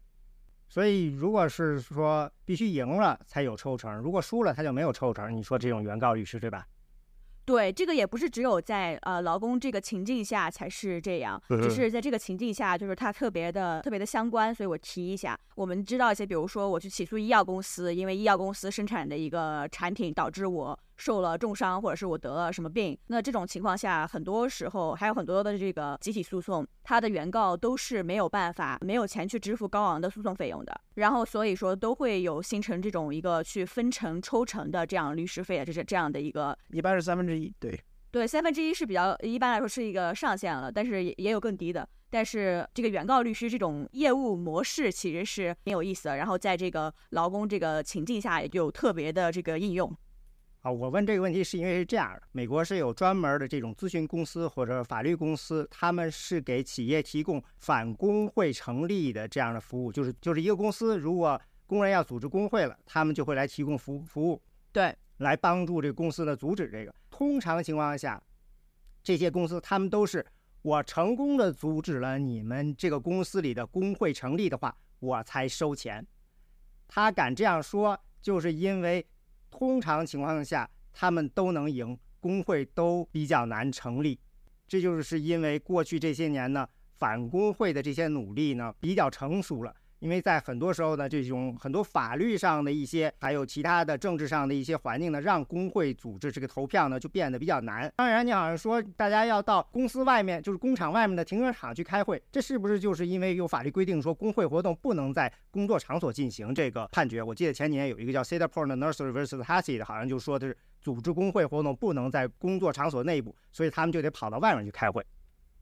所以，如果是说必须赢了才有抽成，如果输了他就没有抽成。你说这种原告律师对吧？对，这个也不是只有在呃劳工这个情境下才是这样，只是在这个情境下，就是它特别的特别的相关，所以我提一下。我们知道一些，比如说我去起诉医药公司，因为医药公司生产的一个产品导致我。受了重伤，或者是我得了什么病，那这种情况下，很多时候还有很多的这个集体诉讼，他的原告都是没有办法、没有钱去支付高昂的诉讼费用的。然后所以说都会有形成这种一个去分成抽成的这样律师费，这是这样的一个，一般是三分之一，对对，三分之一是比较一般来说是一个上限了，但是也也有更低的。但是这个原告律师这种业务模式其实是挺有意思的，然后在这个劳工这个情境下也就特别的这个应用。啊，我问这个问题是因为是这样的，美国是有专门的这种咨询公司或者法律公司，他们是给企业提供反工会成立的这样的服务，就是就是一个公司，如果工人要组织工会了，他们就会来提供服服务，对，来帮助这个公司的阻止这个。通常情况下，这些公司他们都是我成功的阻止了你们这个公司里的工会成立的话，我才收钱。他敢这样说，就是因为。通常情况下，他们都能赢，工会都比较难成立。这就是因为过去这些年呢，反工会的这些努力呢比较成熟了。因为在很多时候呢，这种很多法律上的一些，还有其他的政治上的一些环境呢，让工会组织这个投票呢就变得比较难。当然，你好像说大家要到公司外面，就是工厂外面的停车场去开会，这是不是就是因为有法律规定说工会活动不能在工作场所进行？这个判决，我记得前年有一个叫 Cedar Point Nursery vs Hassie 的，好像就说的是组织工会活动不能在工作场所内部，所以他们就得跑到外面去开会。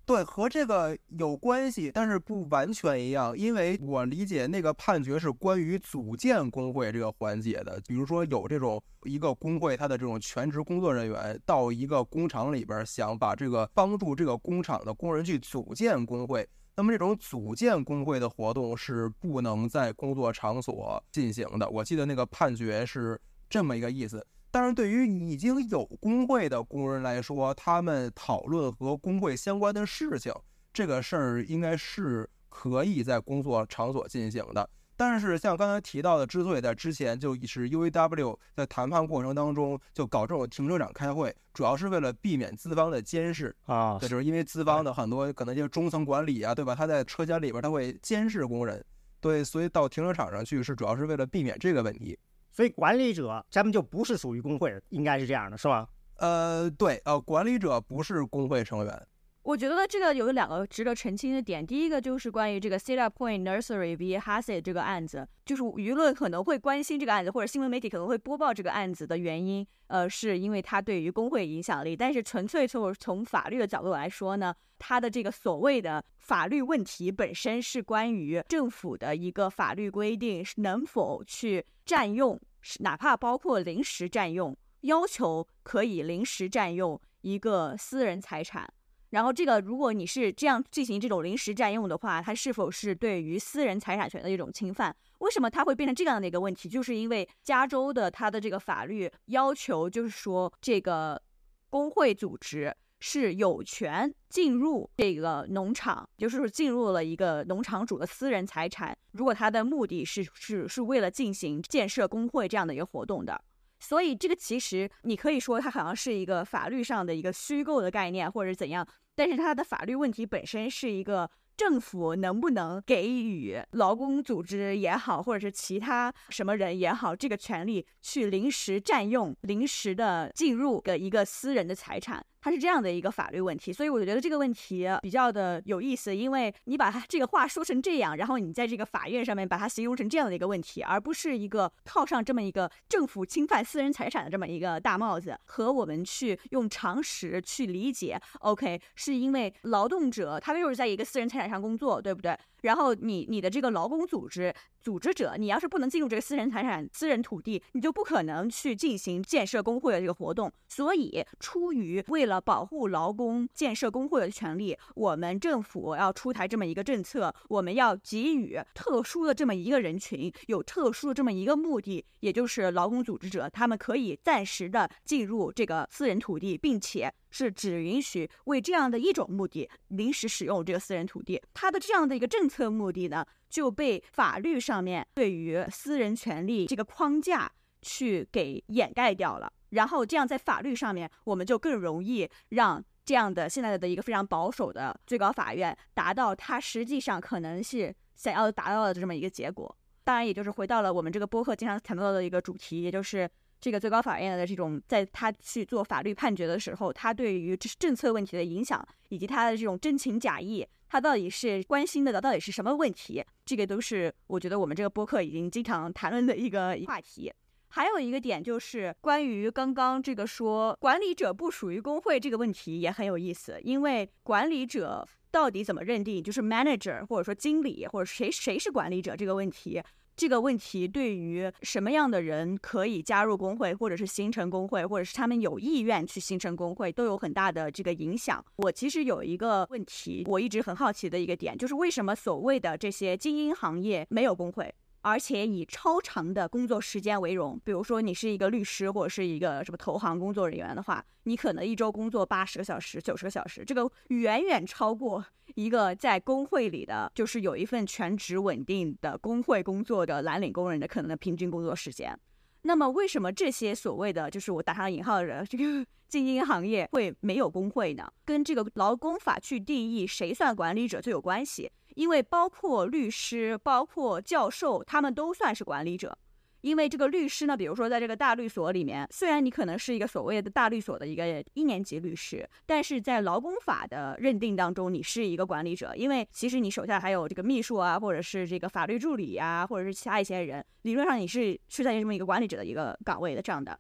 对，和这个有关系，但是不完全一样，因为我理解那个判决是关于组建工会这个环节的。比如说有这种一个工会，他的这种全职工作人员到一个工厂里边，想把这个帮助这个工厂的工人去组建工会，那么这种组建工会的活动是不能在工作场所进行的。我记得那个判决是这么一个意思。但是对于已经有工会的工人来说，他们讨论和工会相关的事情，这个事儿应该是可以在工作场所进行的。但是像刚才提到的，之所以在之前就是 UAW 在谈判过程当中就搞这种停车场开会，主要是为了避免资方的监视啊，对，就是因为资方的很多可能就是中层管理啊，对吧？他在车间里边他会监视工人，对，所以到停车场上去是主要是为了避免这个问题。所以管理者咱们就不是属于工会，应该是这样的，是吧？呃，对，呃，管理者不是工会成员。我觉得这个有两个值得澄清的点。第一个就是关于这个 Cedar Point Nursery v. Hassett 这个案子，就是舆论可能会关心这个案子，或者新闻媒体可能会播报这个案子的原因，呃，是因为它对于工会影响力。但是纯粹从从法律的角度来说呢，它的这个所谓的法律问题本身是关于政府的一个法律规定是能否去占用，哪怕包括临时占用，要求可以临时占用一个私人财产。然后这个，如果你是这样进行这种临时占用的话，它是否是对于私人财产权的一种侵犯？为什么它会变成这样的一个问题？就是因为加州的它的这个法律要求，就是说这个工会组织是有权进入这个农场，就是进入了一个农场主的私人财产。如果他的目的是是是为了进行建设工会这样的一个活动的。所以这个其实你可以说它好像是一个法律上的一个虚构的概念，或者怎样，但是它的法律问题本身是一个政府能不能给予劳工组织也好，或者是其他什么人也好，这个权利去临时占用、临时的进入的一个私人的财产。它是这样的一个法律问题，所以我觉得这个问题比较的有意思，因为你把它这个话说成这样，然后你在这个法院上面把它形容成这样的一个问题，而不是一个套上这么一个政府侵犯私人财产的这么一个大帽子，和我们去用常识去理解。OK，是因为劳动者他又是在一个私人财产上工作，对不对？然后你你的这个劳工组织组织者，你要是不能进入这个私人财产、私人土地，你就不可能去进行建设工会的这个活动。所以，出于为了保护劳工建设工会的权利，我们政府要出台这么一个政策，我们要给予特殊的这么一个人群有特殊的这么一个目的，也就是劳工组织者，他们可以暂时的进入这个私人土地，并且。是只允许为这样的一种目的临时使用这个私人土地，它的这样的一个政策目的呢，就被法律上面对于私人权利这个框架去给掩盖掉了。然后这样在法律上面，我们就更容易让这样的现在的一个非常保守的最高法院达到它实际上可能是想要达到的这么一个结果。当然，也就是回到了我们这个播客经常谈到的一个主题，也就是。这个最高法院的这种，在他去做法律判决的时候，他对于政策问题的影响，以及他的这种真情假意，他到底是关心的到底是什么问题？这个都是我觉得我们这个播客已经经常谈论的一个话题。还有一个点就是关于刚刚这个说管理者不属于工会这个问题也很有意思，因为管理者到底怎么认定，就是 manager 或者说经理或者谁谁是管理者这个问题。这个问题对于什么样的人可以加入工会，或者是形成工会，或者是他们有意愿去形成工会，都有很大的这个影响。我其实有一个问题，我一直很好奇的一个点，就是为什么所谓的这些精英行业没有工会？而且以超长的工作时间为荣，比如说你是一个律师或者是一个什么投行工作人员的话，你可能一周工作八十个小时、九十个小时，这个远远超过一个在工会里的，就是有一份全职稳定的工会工作的蓝领工人的可能的平均工作时间。那么为什么这些所谓的就是我打上引号的人这个 精英行业会没有工会呢？跟这个劳工法去定义谁算管理者就有关系，因为包括律师、包括教授，他们都算是管理者。因为这个律师呢，比如说在这个大律所里面，虽然你可能是一个所谓的大律所的一个一年级律师，但是在劳工法的认定当中，你是一个管理者，因为其实你手下还有这个秘书啊，或者是这个法律助理呀，或者是其他一些人，理论上你是是在这么一个管理者的一个岗位的这样的。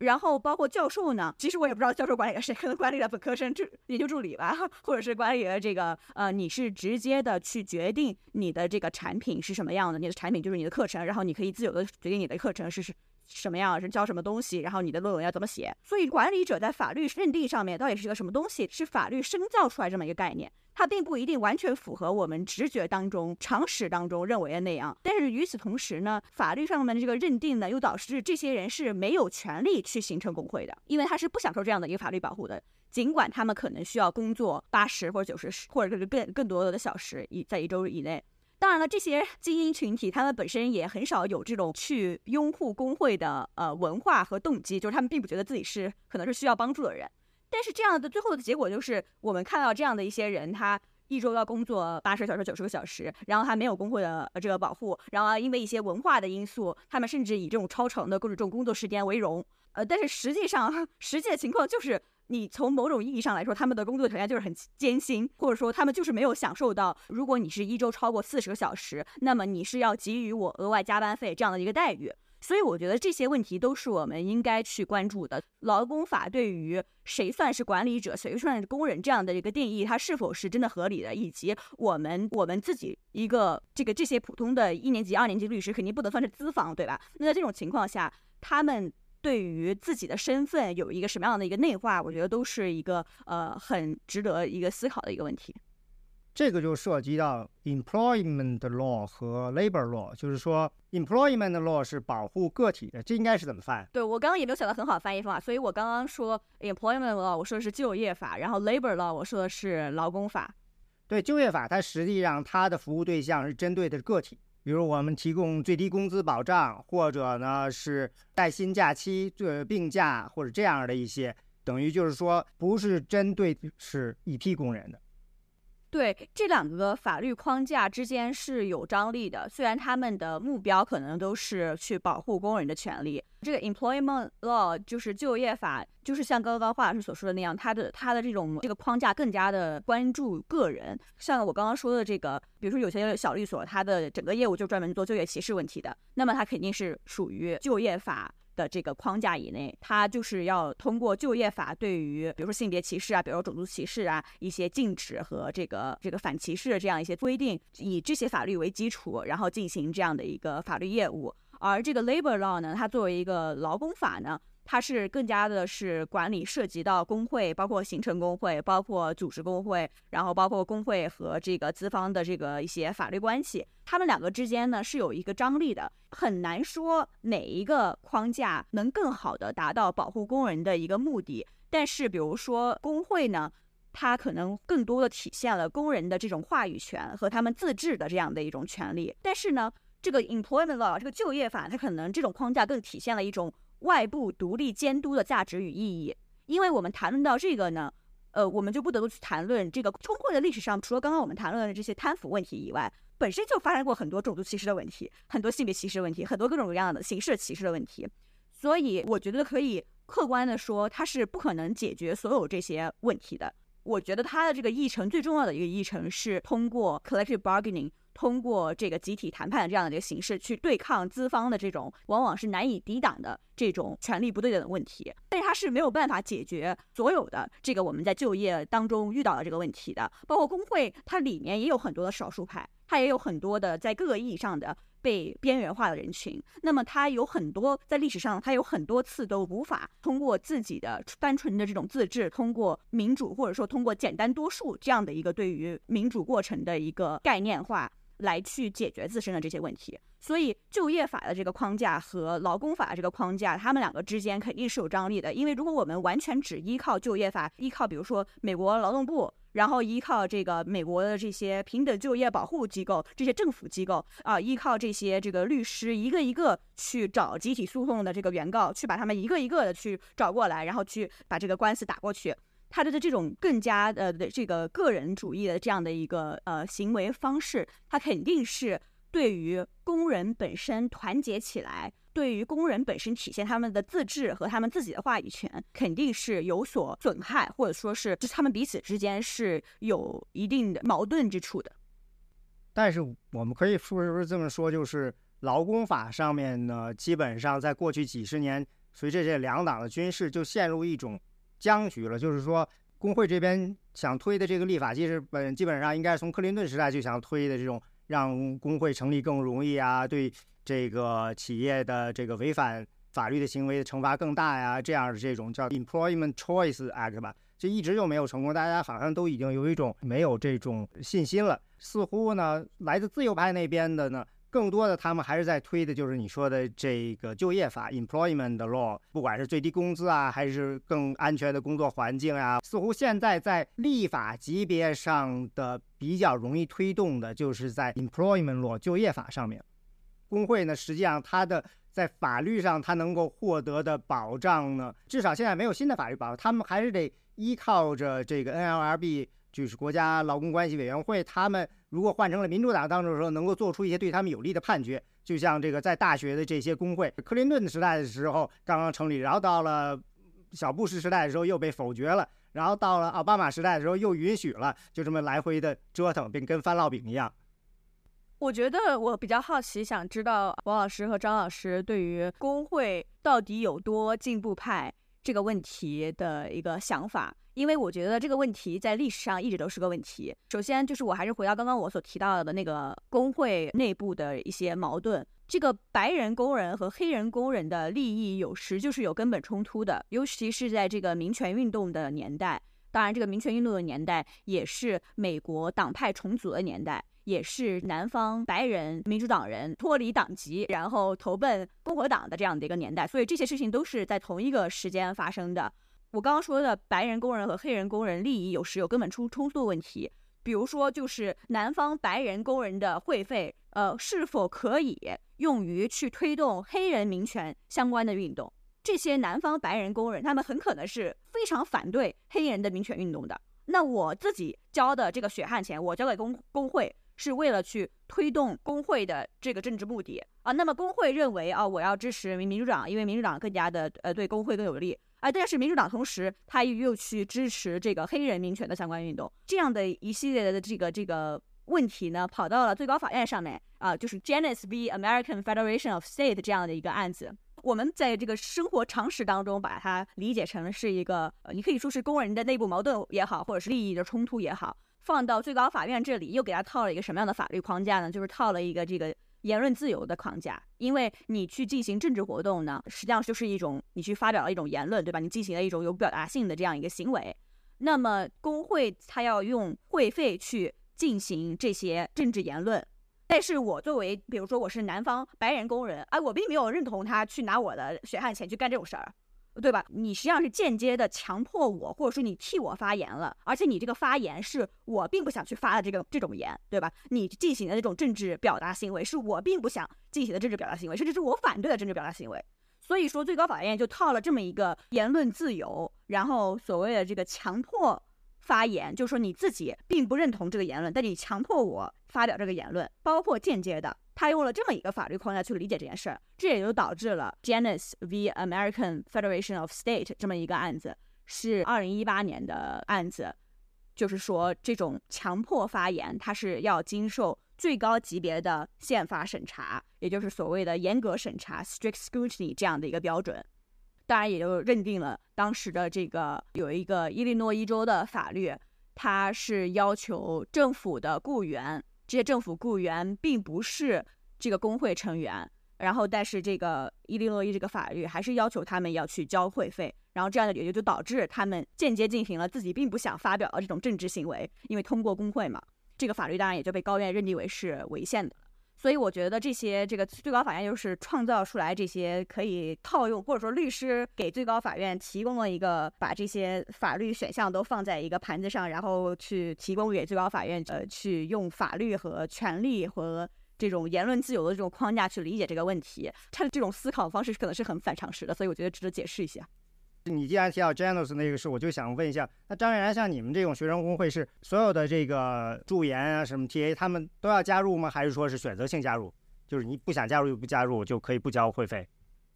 然后包括教授呢，其实我也不知道教授管理了谁，可能管理了本科生助研究助理吧，或者是管理了这个呃，你是直接的去决定你的这个产品是什么样的，你的产品就是你的课程，然后你可以自由的决定你的课程是是什么样，是教什么东西，然后你的论文要怎么写。所以管理者在法律认定上面到底是个什么东西，是法律生造出来这么一个概念。它并不一定完全符合我们直觉当中、常识当中认为的那样，但是与此同时呢，法律上面的这个认定呢，又导致这些人是没有权利去形成工会的，因为他是不享受这样的一个法律保护的。尽管他们可能需要工作八十或者九十或者是更更多的小时以在一周以内。当然了，这些精英群体他们本身也很少有这种去拥护工会的呃文化和动机，就是他们并不觉得自己是可能是需要帮助的人。但是这样的最后的结果就是，我们看到这样的一些人，他一周要工作八十小时、九十个小时，然后他没有工会的这个保护，然后因为一些文化的因素，他们甚至以这种超长的各种工作时间为荣。呃，但是实际上，实际的情况就是，你从某种意义上来说，他们的工作条件就是很艰辛，或者说他们就是没有享受到，如果你是一周超过四十个小时，那么你是要给予我额外加班费这样的一个待遇。所以我觉得这些问题都是我们应该去关注的。劳工法对于谁算是管理者，谁算是工人这样的一个定义，它是否是真的合理的？以及我们我们自己一个这个这些普通的一年级、二年级律师肯定不能算是资方，对吧？那在这种情况下，他们对于自己的身份有一个什么样的一个内化？我觉得都是一个呃很值得一个思考的一个问题。这个就涉及到 employment law 和 labor law，就是说 employment law 是保护个体的，这应该是怎么翻？对我刚刚也没有想到很好翻译方法，所以我刚刚说 employment law，我说的是就业法，然后 labor law 我说的是劳工法。对，就业法它实际上它的服务对象是针对的个体，比如我们提供最低工资保障，或者呢是带薪假期、这病假或者这样的一些，等于就是说不是针对是一批工人的。对这两个法律框架之间是有张力的，虽然他们的目标可能都是去保护工人的权利。这个 employment law 就是就业法，就是像刚刚华老师所说的那样，它的它的这种这个框架更加的关注个人。像我刚刚说的这个，比如说有些小律所，它的整个业务就专门做就业歧视问题的，那么它肯定是属于就业法。的这个框架以内，它就是要通过就业法对于，比如说性别歧视啊，比如说种族歧视啊，一些禁止和这个这个反歧视的这样一些规定，以这些法律为基础，然后进行这样的一个法律业务。而这个 labor law 呢，它作为一个劳工法呢。它是更加的是管理涉及到工会，包括形成工会，包括组织工会，然后包括工会和这个资方的这个一些法律关系，他们两个之间呢是有一个张力的，很难说哪一个框架能更好的达到保护工人的一个目的。但是比如说工会呢，它可能更多的体现了工人的这种话语权和他们自治的这样的一种权利。但是呢，这个 employment law 这个就业法，它可能这种框架更体现了一种。外部独立监督的价值与意义，因为我们谈论到这个呢，呃，我们就不得不去谈论这个工会的历史上，除了刚刚我们谈论的这些贪腐问题以外，本身就发生过很多种族歧视的问题，很多性别歧视问题，很多各种各样的形式歧视的问题。所以我觉得可以客观的说，它是不可能解决所有这些问题的。我觉得它的这个议程最重要的一个议程是通过 collective bargaining。通过这个集体谈判的这样的一个形式去对抗资方的这种往往是难以抵挡的这种权力不对等的问题，但是它是没有办法解决所有的这个我们在就业当中遇到的这个问题的。包括工会，它里面也有很多的少数派，它也有很多的在各个意义上的被边缘化的人群。那么它有很多在历史上，它有很多次都无法通过自己的单纯的这种自治，通过民主或者说通过简单多数这样的一个对于民主过程的一个概念化。来去解决自身的这些问题，所以就业法的这个框架和劳工法的这个框架，他们两个之间肯定是有张力的。因为如果我们完全只依靠就业法，依靠比如说美国劳动部，然后依靠这个美国的这些平等就业保护机构、这些政府机构啊，依靠这些这个律师一个一个去找集体诉讼的这个原告，去把他们一个一个的去找过来，然后去把这个官司打过去。他的这种更加呃的这个个人主义的这样的一个呃行为方式，他肯定是对于工人本身团结起来。对于工人本身体现他们的自治和他们自己的话语权，肯定是有所损害，或者说是就是他们彼此之间是有一定的矛盾之处的。但是我们可以是不是这么说，就是劳工法上面呢，基本上在过去几十年，随着这两党的军事就陷入一种僵局了。就是说，工会这边想推的这个立法，其实本基本上应该是从克林顿时代就想推的这种让工会成立更容易啊，对。这个企业的这个违反法律的行为的惩罚更大呀，这样的这种叫 Employment Choice Act 吧，就一直就没有成功，大家好像都已经有一种没有这种信心了。似乎呢，来自自由派那边的呢，更多的他们还是在推的就是你说的这个就业法 Employment Law，不管是最低工资啊，还是更安全的工作环境啊，似乎现在在立法级别上的比较容易推动的，就是在 Employment Law 就业法上面。工会呢，实际上它的在法律上它能够获得的保障呢，至少现在没有新的法律保障，他们还是得依靠着这个 NLRB，就是国家劳工关系委员会，他们如果换成了民主党当中的时候，能够做出一些对他们有利的判决。就像这个在大学的这些工会，克林顿时代的时候刚刚成立，然后到了小布什时代的时候又被否决了，然后到了奥巴马时代的时候又允许了，就这么来回的折腾，并跟翻烙饼一样。我觉得我比较好奇，想知道王老师和张老师对于工会到底有多进步派这个问题的一个想法，因为我觉得这个问题在历史上一直都是个问题。首先就是我还是回到刚刚我所提到的那个工会内部的一些矛盾，这个白人工人和黑人工人的利益有时就是有根本冲突的，尤其是在这个民权运动的年代。当然，这个民权运动的年代也是美国党派重组的年代。也是南方白人民主党人脱离党籍，然后投奔共和党的这样的一个年代，所以这些事情都是在同一个时间发生的。我刚刚说的白人工人和黑人工人利益有时有根本出冲突的问题，比如说就是南方白人工人的会费，呃，是否可以用于去推动黑人民权相关的运动？这些南方白人工人他们很可能是非常反对黑人的民权运动的。那我自己交的这个血汗钱，我交给工工会。是为了去推动工会的这个政治目的啊，那么工会认为啊，我要支持民民主党，因为民主党更加的呃对工会更有利啊，但是民主党同时他又去支持这个黑人民权的相关运动，这样的一系列的这个这个问题呢，跑到了最高法院上面啊，就是 Janice v. American Federation of State 这样的一个案子，我们在这个生活常识当中把它理解成是一个，你可以说是工人的内部矛盾也好，或者是利益的冲突也好。放到最高法院这里，又给他套了一个什么样的法律框架呢？就是套了一个这个言论自由的框架。因为你去进行政治活动呢，实际上就是一种你去发表了一种言论，对吧？你进行了一种有表达性的这样一个行为。那么工会他要用会费去进行这些政治言论，但是我作为比如说我是南方白人工人，哎，我并没有认同他去拿我的血汗钱去干这种事儿。对吧？你实际上是间接的强迫我，或者说你替我发言了，而且你这个发言是我并不想去发的这个这种言，对吧？你进行的这种政治表达行为是我并不想进行的政治表达行为，甚至是我反对的政治表达行为。所以说，最高法院就套了这么一个言论自由，然后所谓的这个强迫。发言就是说你自己并不认同这个言论，但你强迫我发表这个言论，包括间接的，他用了这么一个法律框架去理解这件事儿，这也就导致了 Janice v. American Federation of State 这么一个案子，是二零一八年的案子，就是说这种强迫发言，它是要经受最高级别的宪法审查，也就是所谓的严格审查 （strict scrutiny） 这样的一个标准。当然，也就认定了当时的这个有一个伊利诺伊州的法律，它是要求政府的雇员，这些政府雇员并不是这个工会成员，然后但是这个伊利诺伊这个法律还是要求他们要去交会费，然后这样的也就就导致他们间接进行了自己并不想发表的这种政治行为，因为通过工会嘛，这个法律当然也就被高院认定为是违宪的。所以我觉得这些这个最高法院就是创造出来这些可以套用，或者说律师给最高法院提供了一个把这些法律选项都放在一个盘子上，然后去提供给最高法院，呃，去用法律和权利和这种言论自由的这种框架去理解这个问题。他的这种思考方式可能是很反常识的，所以我觉得值得解释一下。你既然提到 Janus 那个事，我就想问一下，那张然像你们这种学生工会是所有的这个助研啊什么 TA 他们都要加入吗？还是说是选择性加入？就是你不想加入就不加入，就可以不交会费？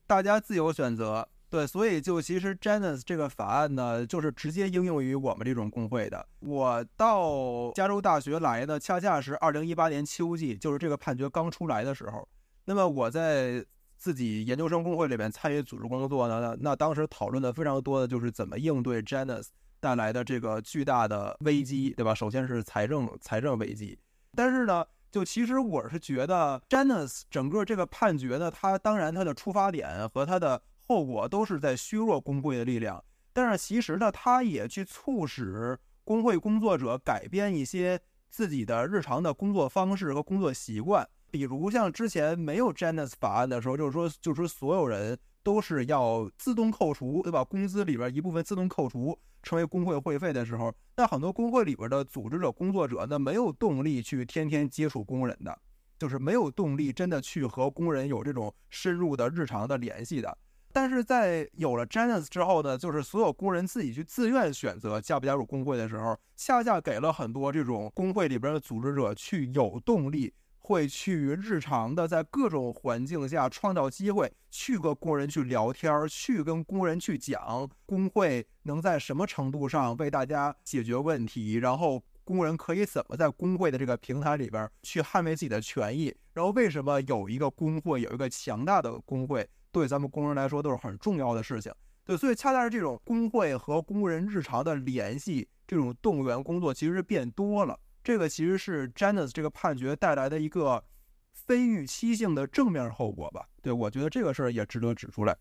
大家自由选择。对，所以就其实 Janus 这个法案呢，就是直接应用于我们这种工会的。我到加州大学来呢，恰恰是二零一八年秋季，就是这个判决刚出来的时候。那么我在自己研究生工会里面参与组织工作呢，那那当时讨论的非常多的就是怎么应对 Janus 带来的这个巨大的危机，对吧？首先是财政财政危机，但是呢，就其实我是觉得 Janus 整个这个判决呢，它当然它的出发点和它的后果都是在削弱工会的力量，但是其实呢，它也去促使工会工作者改变一些自己的日常的工作方式和工作习惯。比如像之前没有 Janus 法案的时候，就是说，就是说所有人都是要自动扣除，对吧？工资里边一部分自动扣除，成为工会会费的时候，那很多工会里边的组织者、工作者，那没有动力去天天接触工人的，就是没有动力真的去和工人有这种深入的日常的联系的。但是在有了 Janus 之后呢，就是所有工人自己去自愿选择加不加入工会的时候，恰恰给了很多这种工会里边的组织者去有动力。会去日常的在各种环境下创造机会，去跟工人去聊天，去跟工人去讲工会能在什么程度上为大家解决问题，然后工人可以怎么在工会的这个平台里边去捍卫自己的权益，然后为什么有一个工会，有一个强大的工会，对咱们工人来说都是很重要的事情。对，所以恰恰是这种工会和工人日常的联系，这种动员工作其实是变多了。这个其实是 Janus 这个判决带来的一个非预期性的正面后果吧？对我觉得这个事儿也值得指出来。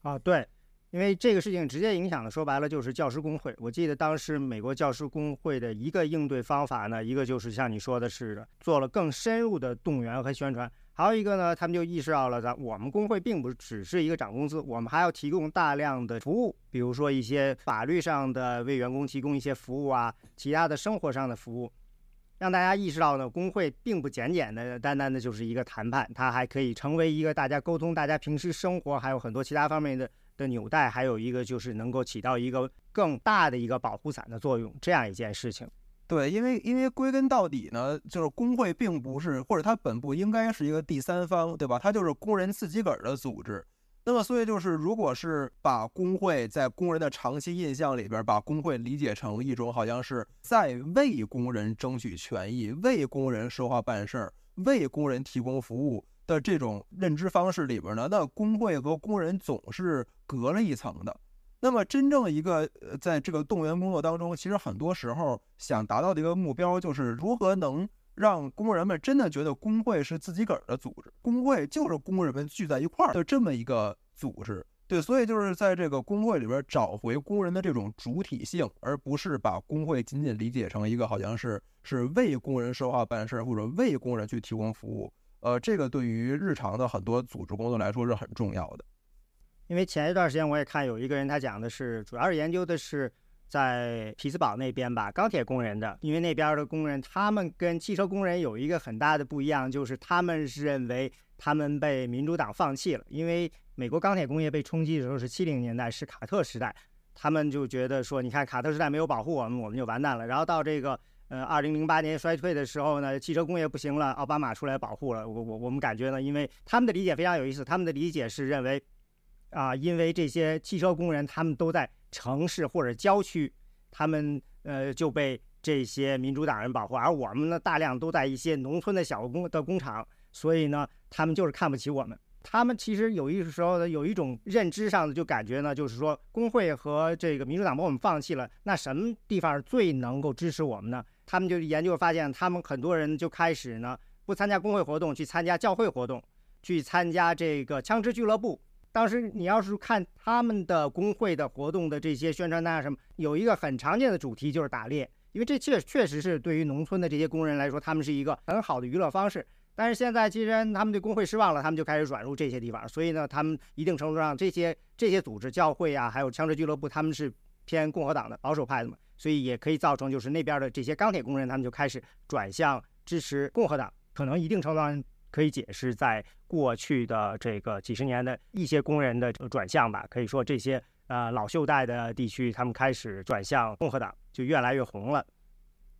啊，对，因为这个事情直接影响的，说白了就是教师工会。我记得当时美国教师工会的一个应对方法呢，一个就是像你说的是做了更深入的动员和宣传，还有一个呢，他们就意识到了咱我们工会并不只是一个涨工资，我们还要提供大量的服务，比如说一些法律上的为员工提供一些服务啊。其他的生活上的服务，让大家意识到呢，工会并不简简的单单的就是一个谈判，它还可以成为一个大家沟通、大家平时生活还有很多其他方面的的纽带，还有一个就是能够起到一个更大的一个保护伞的作用，这样一件事情。对，因为因为归根到底呢，就是工会并不是，或者它本不应该是一个第三方，对吧？它就是工人自己个儿的组织。那么，所以就是，如果是把工会在工人的长期印象里边，把工会理解成一种好像是在为工人争取权益、为工人说话办事儿、为工人提供服务的这种认知方式里边呢，那工会和工人总是隔了一层的。那么，真正一个呃，在这个动员工作当中，其实很多时候想达到的一个目标，就是如何能。让工人们真的觉得工会是自己个儿的组织，工会就是工人们聚在一块儿的这么一个组织。对，所以就是在这个工会里边找回工人的这种主体性，而不是把工会仅仅理解成一个好像是是为工人说话办事或者为工人去提供服务。呃，这个对于日常的很多组织工作来说是很重要的。因为前一段时间我也看有一个人，他讲的是主要是研究的是。在匹兹堡那边吧，钢铁工人的，因为那边的工人，他们跟汽车工人有一个很大的不一样，就是他们是认为他们被民主党放弃了。因为美国钢铁工业被冲击的时候是七零年代，是卡特时代，他们就觉得说，你看卡特时代没有保护我们，我们就完蛋了。然后到这个呃二零零八年衰退的时候呢，汽车工业不行了，奥巴马出来保护了我。我我们感觉呢，因为他们的理解非常有意思，他们的理解是认为啊，因为这些汽车工人他们都在。城市或者郊区，他们呃就被这些民主党人保护，而我们呢大量都在一些农村的小工的工厂，所以呢他们就是看不起我们。他们其实有一时候呢有一种认知上的就感觉呢，就是说工会和这个民主党把我们放弃了，那什么地方最能够支持我们呢？他们就研究发现，他们很多人就开始呢不参加工会活动，去参加教会活动，去参加这个枪支俱乐部。当时你要是看他们的工会的活动的这些宣传单啊什么，有一个很常见的主题就是打猎，因为这确确实是对于农村的这些工人来说，他们是一个很好的娱乐方式。但是现在既然他们对工会失望了，他们就开始转入这些地方，所以呢，他们一定程度上这些这些组织、教会啊，还有枪支俱乐部，他们是偏共和党的保守派的嘛，所以也可以造成就是那边的这些钢铁工人，他们就开始转向支持共和党，可能一定程度上可以解释在过去的这个几十年的一些工人的转向吧，可以说这些呃老袖带的地区，他们开始转向共和党，就越来越红了。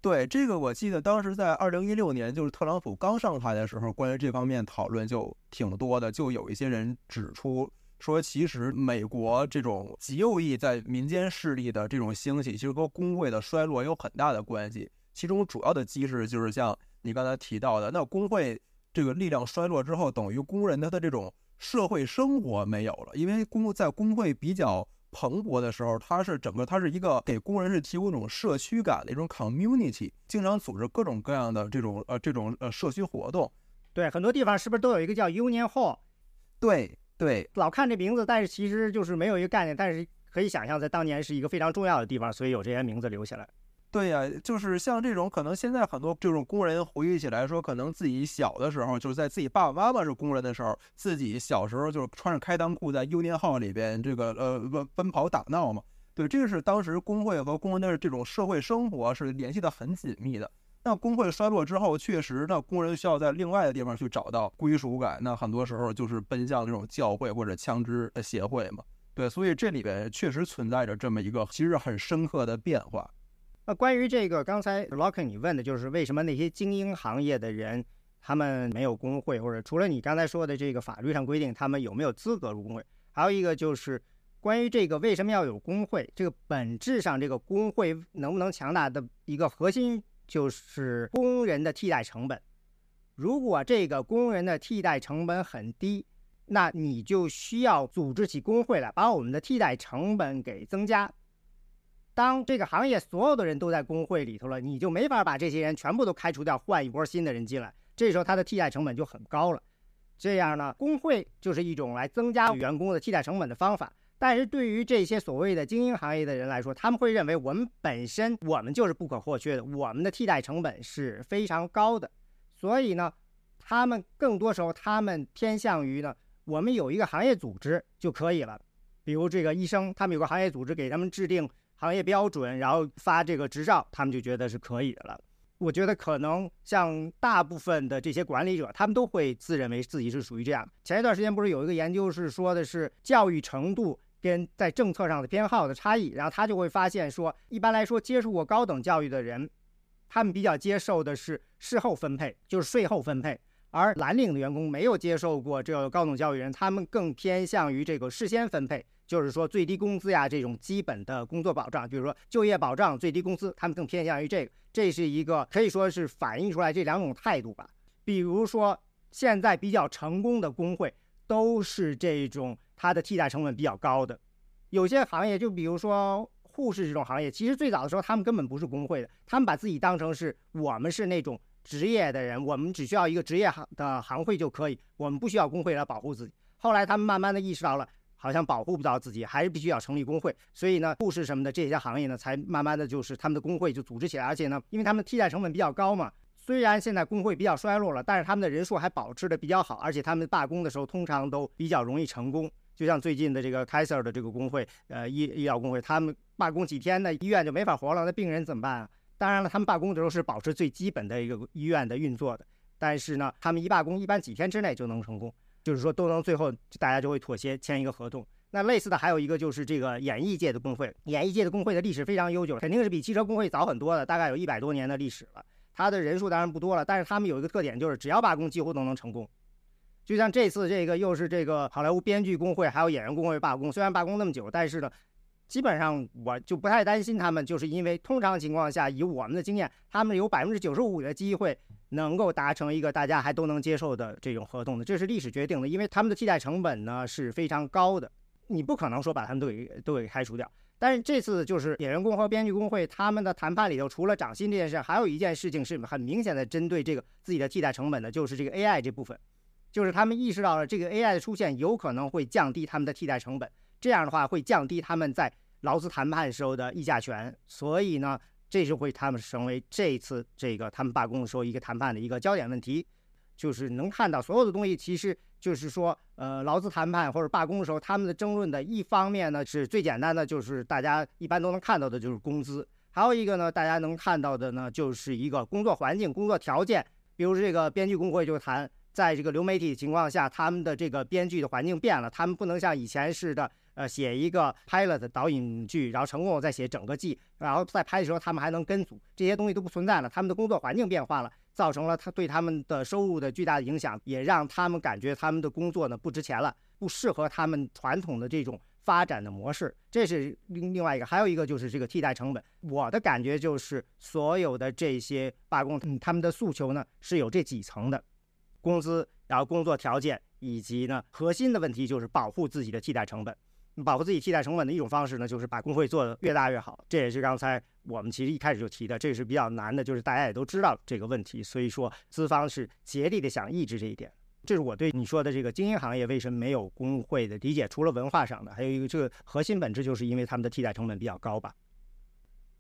对这个，我记得当时在二零一六年，就是特朗普刚上台的时候，关于这方面讨论就挺多的。就有一些人指出说，其实美国这种极右翼在民间势力的这种兴起，其实和工会的衰落有很大的关系。其中主要的机制就是像你刚才提到的，那工会这个力量衰落之后，等于工人他的这种社会生活没有了，因为工在工会比较。蓬勃的时候，它是整个，它是一个给工人是提供一种社区感的一种 community，经常组织各种各样的这种呃这种呃社区活动。对，很多地方是不是都有一个叫 Union Hall？对对，老看这名字，但是其实就是没有一个概念，但是可以想象，在当年是一个非常重要的地方，所以有这些名字留下来。对呀，就是像这种，可能现在很多这种工人回忆起来说，可能自己小的时候，就是在自己爸爸妈妈是工人的时候，自己小时候就是穿着开裆裤在 Union Hall 里边这个呃奔奔跑打闹嘛。对，这个是当时工会和工人的这种社会生活是联系的很紧密的。那工会衰落之后，确实那工人需要在另外的地方去找到归属感，那很多时候就是奔向这种教会或者枪支协会嘛。对，所以这里边确实存在着这么一个其实很深刻的变化。那关于这个，刚才 Lock 你问的就是为什么那些精英行业的人他们没有工会，或者除了你刚才说的这个法律上规定他们有没有资格入工会，还有一个就是关于这个为什么要有工会，这个本质上这个工会能不能强大的一个核心就是工人的替代成本。如果这个工人的替代成本很低，那你就需要组织起工会来把我们的替代成本给增加。当这个行业所有的人都在工会里头了，你就没法把这些人全部都开除掉，换一波新的人进来。这时候他的替代成本就很高了。这样呢，工会就是一种来增加员工的替代成本的方法。但是对于这些所谓的精英行业的人来说，他们会认为我们本身我们就是不可或缺的，我们的替代成本是非常高的。所以呢，他们更多时候他们偏向于呢，我们有一个行业组织就可以了。比如这个医生，他们有个行业组织给他们制定。行业标准，然后发这个执照，他们就觉得是可以的了。我觉得可能像大部分的这些管理者，他们都会自认为自己是属于这样。前一段时间不是有一个研究是说的是教育程度跟在政策上的偏好的差异，然后他就会发现说，一般来说接受过高等教育的人，他们比较接受的是事后分配，就是税后分配；而蓝领的员工没有接受过这个高等教育人，他们更偏向于这个事先分配。就是说最低工资呀，这种基本的工作保障，比如说就业保障、最低工资，他们更偏向于这个。这是一个可以说是反映出来这两种态度吧。比如说现在比较成功的工会，都是这种它的替代成本比较高的。有些行业，就比如说护士这种行业，其实最早的时候他们根本不是工会的，他们把自己当成是我们是那种职业的人，我们只需要一个职业行的行会就可以，我们不需要工会来保护自己。后来他们慢慢的意识到了。好像保护不到自己，还是必须要成立工会。所以呢，护士什么的这些行业呢，才慢慢的就是他们的工会就组织起来。而且呢，因为他们替代成本比较高嘛，虽然现在工会比较衰落了，但是他们的人数还保持的比较好。而且他们罢工的时候通常都比较容易成功。就像最近的这个 Kaiser 的这个工会，呃，医医疗工会，他们罢工几天呢，医院就没法活了，那病人怎么办啊？当然了，他们罢工的时候是保持最基本的一个医院的运作的，但是呢，他们一罢工，一般几天之内就能成功，就是说都能最后大家就会妥协签一个合同。那类似的还有一个就是这个演艺界的工会，演艺界的工会的历史非常悠久，肯定是比汽车工会早很多的，大概有一百多年的历史了。它的人数当然不多了，但是他们有一个特点，就是只要罢工，几乎都能成功。就像这次这个又是这个好莱坞编剧工会还有演员工会罢工，虽然罢工那么久，但是呢，基本上我就不太担心他们，就是因为通常情况下，以我们的经验，他们有百分之九十五的机会能够达成一个大家还都能接受的这种合同的，这是历史决定的，因为他们的替代成本呢是非常高的。你不可能说把他们都给都给开除掉，但是这次就是演员工和编剧工会他们的谈判里头，除了涨薪这件事，还有一件事情是很明显的针对这个自己的替代成本的，就是这个 AI 这部分，就是他们意识到了这个 AI 的出现有可能会降低他们的替代成本，这样的话会降低他们在劳资谈判时候的议价权，所以呢，这就会他们成为这次这个他们罢工的时候一个谈判的一个焦点问题。就是能看到所有的东西，其实就是说，呃，劳资谈判或者罢工的时候，他们的争论的一方面呢，是最简单的，就是大家一般都能看到的，就是工资；还有一个呢，大家能看到的呢，就是一个工作环境、工作条件。比如这个编剧工会就谈，在这个流媒体情况下，他们的这个编剧的环境变了，他们不能像以前似的。呃，写一个 pilot 导引剧，然后成功了再写整个季，然后在拍的时候他们还能跟组，这些东西都不存在了。他们的工作环境变化了，造成了他对他们的收入的巨大的影响，也让他们感觉他们的工作呢不值钱了，不适合他们传统的这种发展的模式。这是另另外一个，还有一个就是这个替代成本。我的感觉就是所有的这些罢工，他们的诉求呢是有这几层的，工资，然后工作条件，以及呢核心的问题就是保护自己的替代成本。保护自己替代成本的一种方式呢，就是把工会做得越大越好。这也是刚才我们其实一开始就提的，这是比较难的，就是大家也都知道这个问题。所以说，资方是竭力的想抑制这一点。这是我对你说的这个精英行业为什么没有工会的理解，除了文化上的，还有一个这个核心本质就是因为他们的替代成本比较高吧。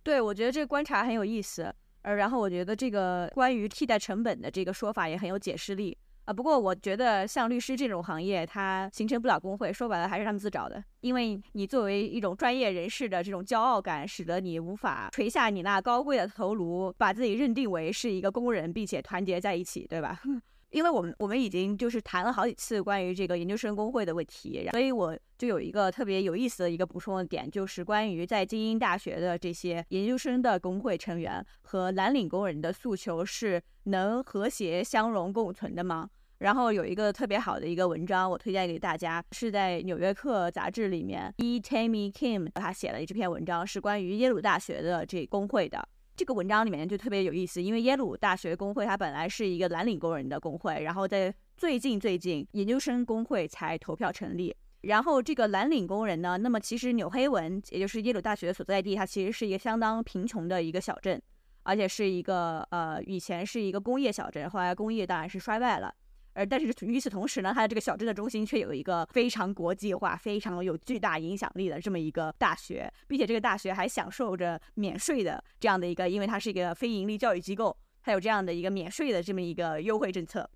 对，我觉得这个观察很有意思。呃，然后我觉得这个关于替代成本的这个说法也很有解释力。啊，不过我觉得像律师这种行业，它形成不了工会，说白了还是他们自找的。因为你作为一种专业人士的这种骄傲感，使得你无法垂下你那高贵的头颅，把自己认定为是一个工人，并且团结在一起，对吧？因为我们我们已经就是谈了好几次关于这个研究生工会的问题，所以我就有一个特别有意思的一个补充的点，就是关于在精英大学的这些研究生的工会成员和蓝领工人的诉求是能和谐相融共存的吗？然后有一个特别好的一个文章，我推荐给大家，是在《纽约客》杂志里面，E. Tammy Kim 他写了这篇文章，是关于耶鲁大学的这工会的。这个文章里面就特别有意思，因为耶鲁大学工会它本来是一个蓝领工人的工会，然后在最近最近研究生工会才投票成立。然后这个蓝领工人呢，那么其实纽黑文，也就是耶鲁大学所在地，它其实是一个相当贫穷的一个小镇，而且是一个呃以前是一个工业小镇，后来工业当然是衰败了。而但是与此同时呢，它的这个小镇的中心却有一个非常国际化、非常有巨大影响力的这么一个大学，并且这个大学还享受着免税的这样的一个，因为它是一个非盈利教育机构，它有这样的一个免税的这么一个优惠政策。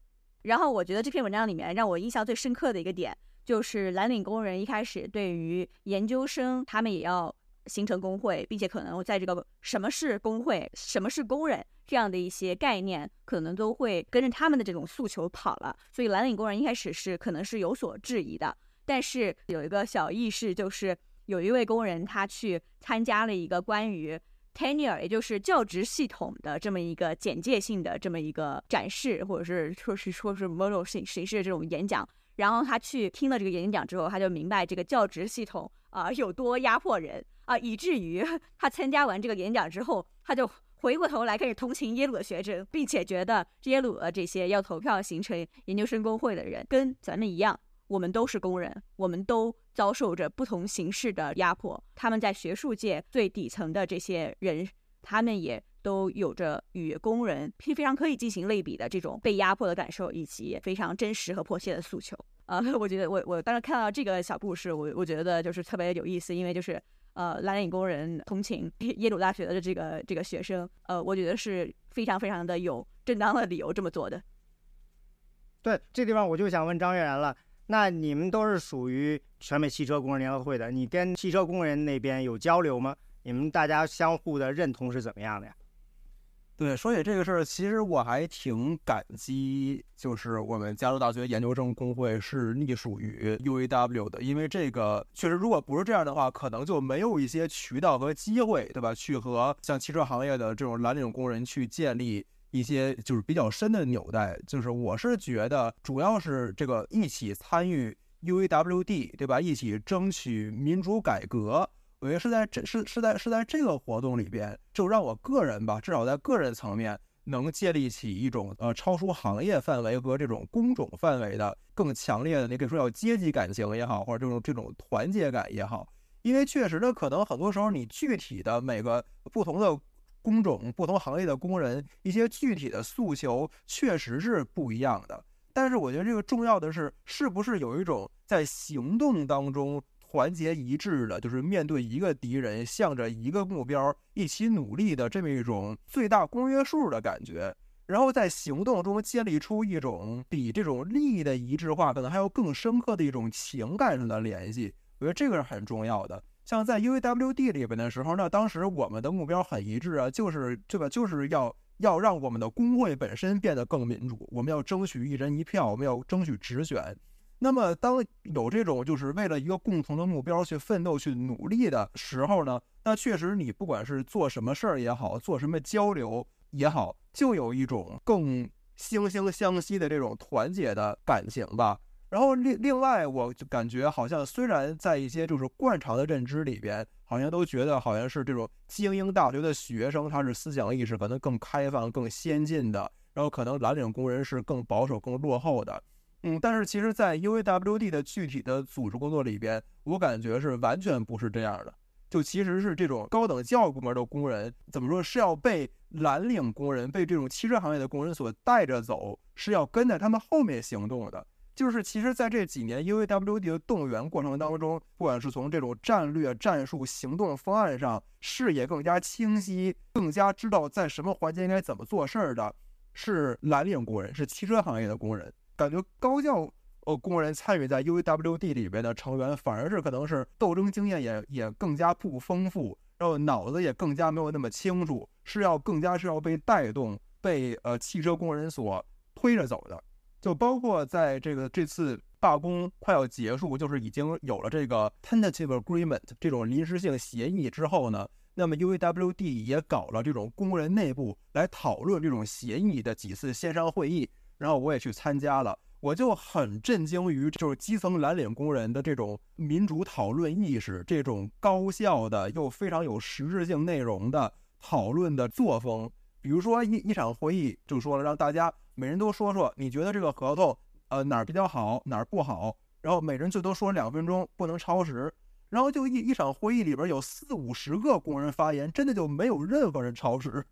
然后我觉得这篇文章里面让我印象最深刻的一个点，就是蓝领工人一开始对于研究生，他们也要。形成工会，并且可能在这个什么是工会、什么是工人这样的一些概念，可能都会跟着他们的这种诉求跑了。所以蓝领工人一开始是可能是有所质疑的。但是有一个小意识，就是有一位工人他去参加了一个关于 tenure，也就是教职系统的这么一个简介性的这么一个展示，或者是说是说是某种形形式的这种演讲。然后他去听了这个演讲之后，他就明白这个教职系统啊有多压迫人。啊，以至于 他参加完这个演讲之后，他就回过头来开始同情耶鲁的学生，并且觉得耶鲁的这些要投票形成研究生工会的人跟咱们一样，我们都是工人，我们都遭受着不同形式的压迫。他们在学术界最底层的这些人，他们也都有着与工人非常可以进行类比的这种被压迫的感受，以及非常真实和迫切的诉求。啊，我觉得我我当时看到这个小故事，我我觉得就是特别有意思，因为就是。呃，蓝领工人同情耶鲁大学的这个这个学生，呃，我觉得是非常非常的有正当的理由这么做的。对，这地方我就想问张悦然了，那你们都是属于全美汽车工人联合会的，你跟汽车工人那边有交流吗？你们大家相互的认同是怎么样的呀？对，说起这个事儿，其实我还挺感激，就是我们加州大学研究生工会是隶属于 UAW 的，因为这个确实，如果不是这样的话，可能就没有一些渠道和机会，对吧？去和像汽车行业的这种蓝领工人去建立一些就是比较深的纽带。就是我是觉得，主要是这个一起参与 UAWD，对吧？一起争取民主改革。我觉得是在这是是在是在这个活动里边，就让我个人吧，至少在个人层面，能建立起一种呃超出行业范围和这种工种范围的更强烈的，你可以说叫阶级感情也好，或者这种这种团结感也好。因为确实呢，可能很多时候你具体的每个不同的工种、不同行业的工人一些具体的诉求确实是不一样的。但是我觉得这个重要的是，是不是有一种在行动当中。团结一致的，就是面对一个敌人，向着一个目标一起努力的这么一种最大公约数的感觉。然后在行动中建立出一种比这种利益的一致化可能还要更深刻的一种情感上的联系。我觉得这个是很重要的。像在 UAWD 里边的时候，那当时我们的目标很一致啊，就是对吧？就是要要让我们的工会本身变得更民主，我们要争取一人一票，我们要争取直选。那么，当有这种就是为了一个共同的目标去奋斗、去努力的时候呢，那确实你不管是做什么事儿也好，做什么交流也好，就有一种更惺惺相惜的这种团结的感情吧。然后另另外，我就感觉好像虽然在一些就是惯常的认知里边，好像都觉得好像是这种精英大学的学生，他是思想意识可能更开放、更先进的，然后可能蓝领工人是更保守、更落后的。嗯，但是其实，在 UAWD 的具体的组织工作里边，我感觉是完全不是这样的。就其实是这种高等教育部门的工人，怎么说是要被蓝领工人、被这种汽车行业的工人所带着走，是要跟在他们后面行动的。就是其实，在这几年 UAWD 的动员过程当中，不管是从这种战略、战术、行动方案上，视野更加清晰，更加知道在什么环节应该怎么做事儿的，是蓝领工人，是汽车行业的工人。感觉高教呃工人参与在 UAWD 里边的成员，反而是可能是斗争经验也也更加不丰富，然后脑子也更加没有那么清楚，是要更加是要被带动，被呃汽车工人所推着走的。就包括在这个这次罢工快要结束，就是已经有了这个 tentative agreement 这种临时性协议之后呢，那么 UAWD 也搞了这种工人内部来讨论这种协议的几次线上会议。然后我也去参加了，我就很震惊于就是基层蓝领工人的这种民主讨论意识，这种高效的又非常有实质性内容的讨论的作风。比如说一一场会议就说了，让大家每人都说说你觉得这个合同呃哪儿比较好，哪儿不好，然后每人最多说两分钟，不能超时。然后就一一场会议里边有四五十个工人发言，真的就没有任何人超时。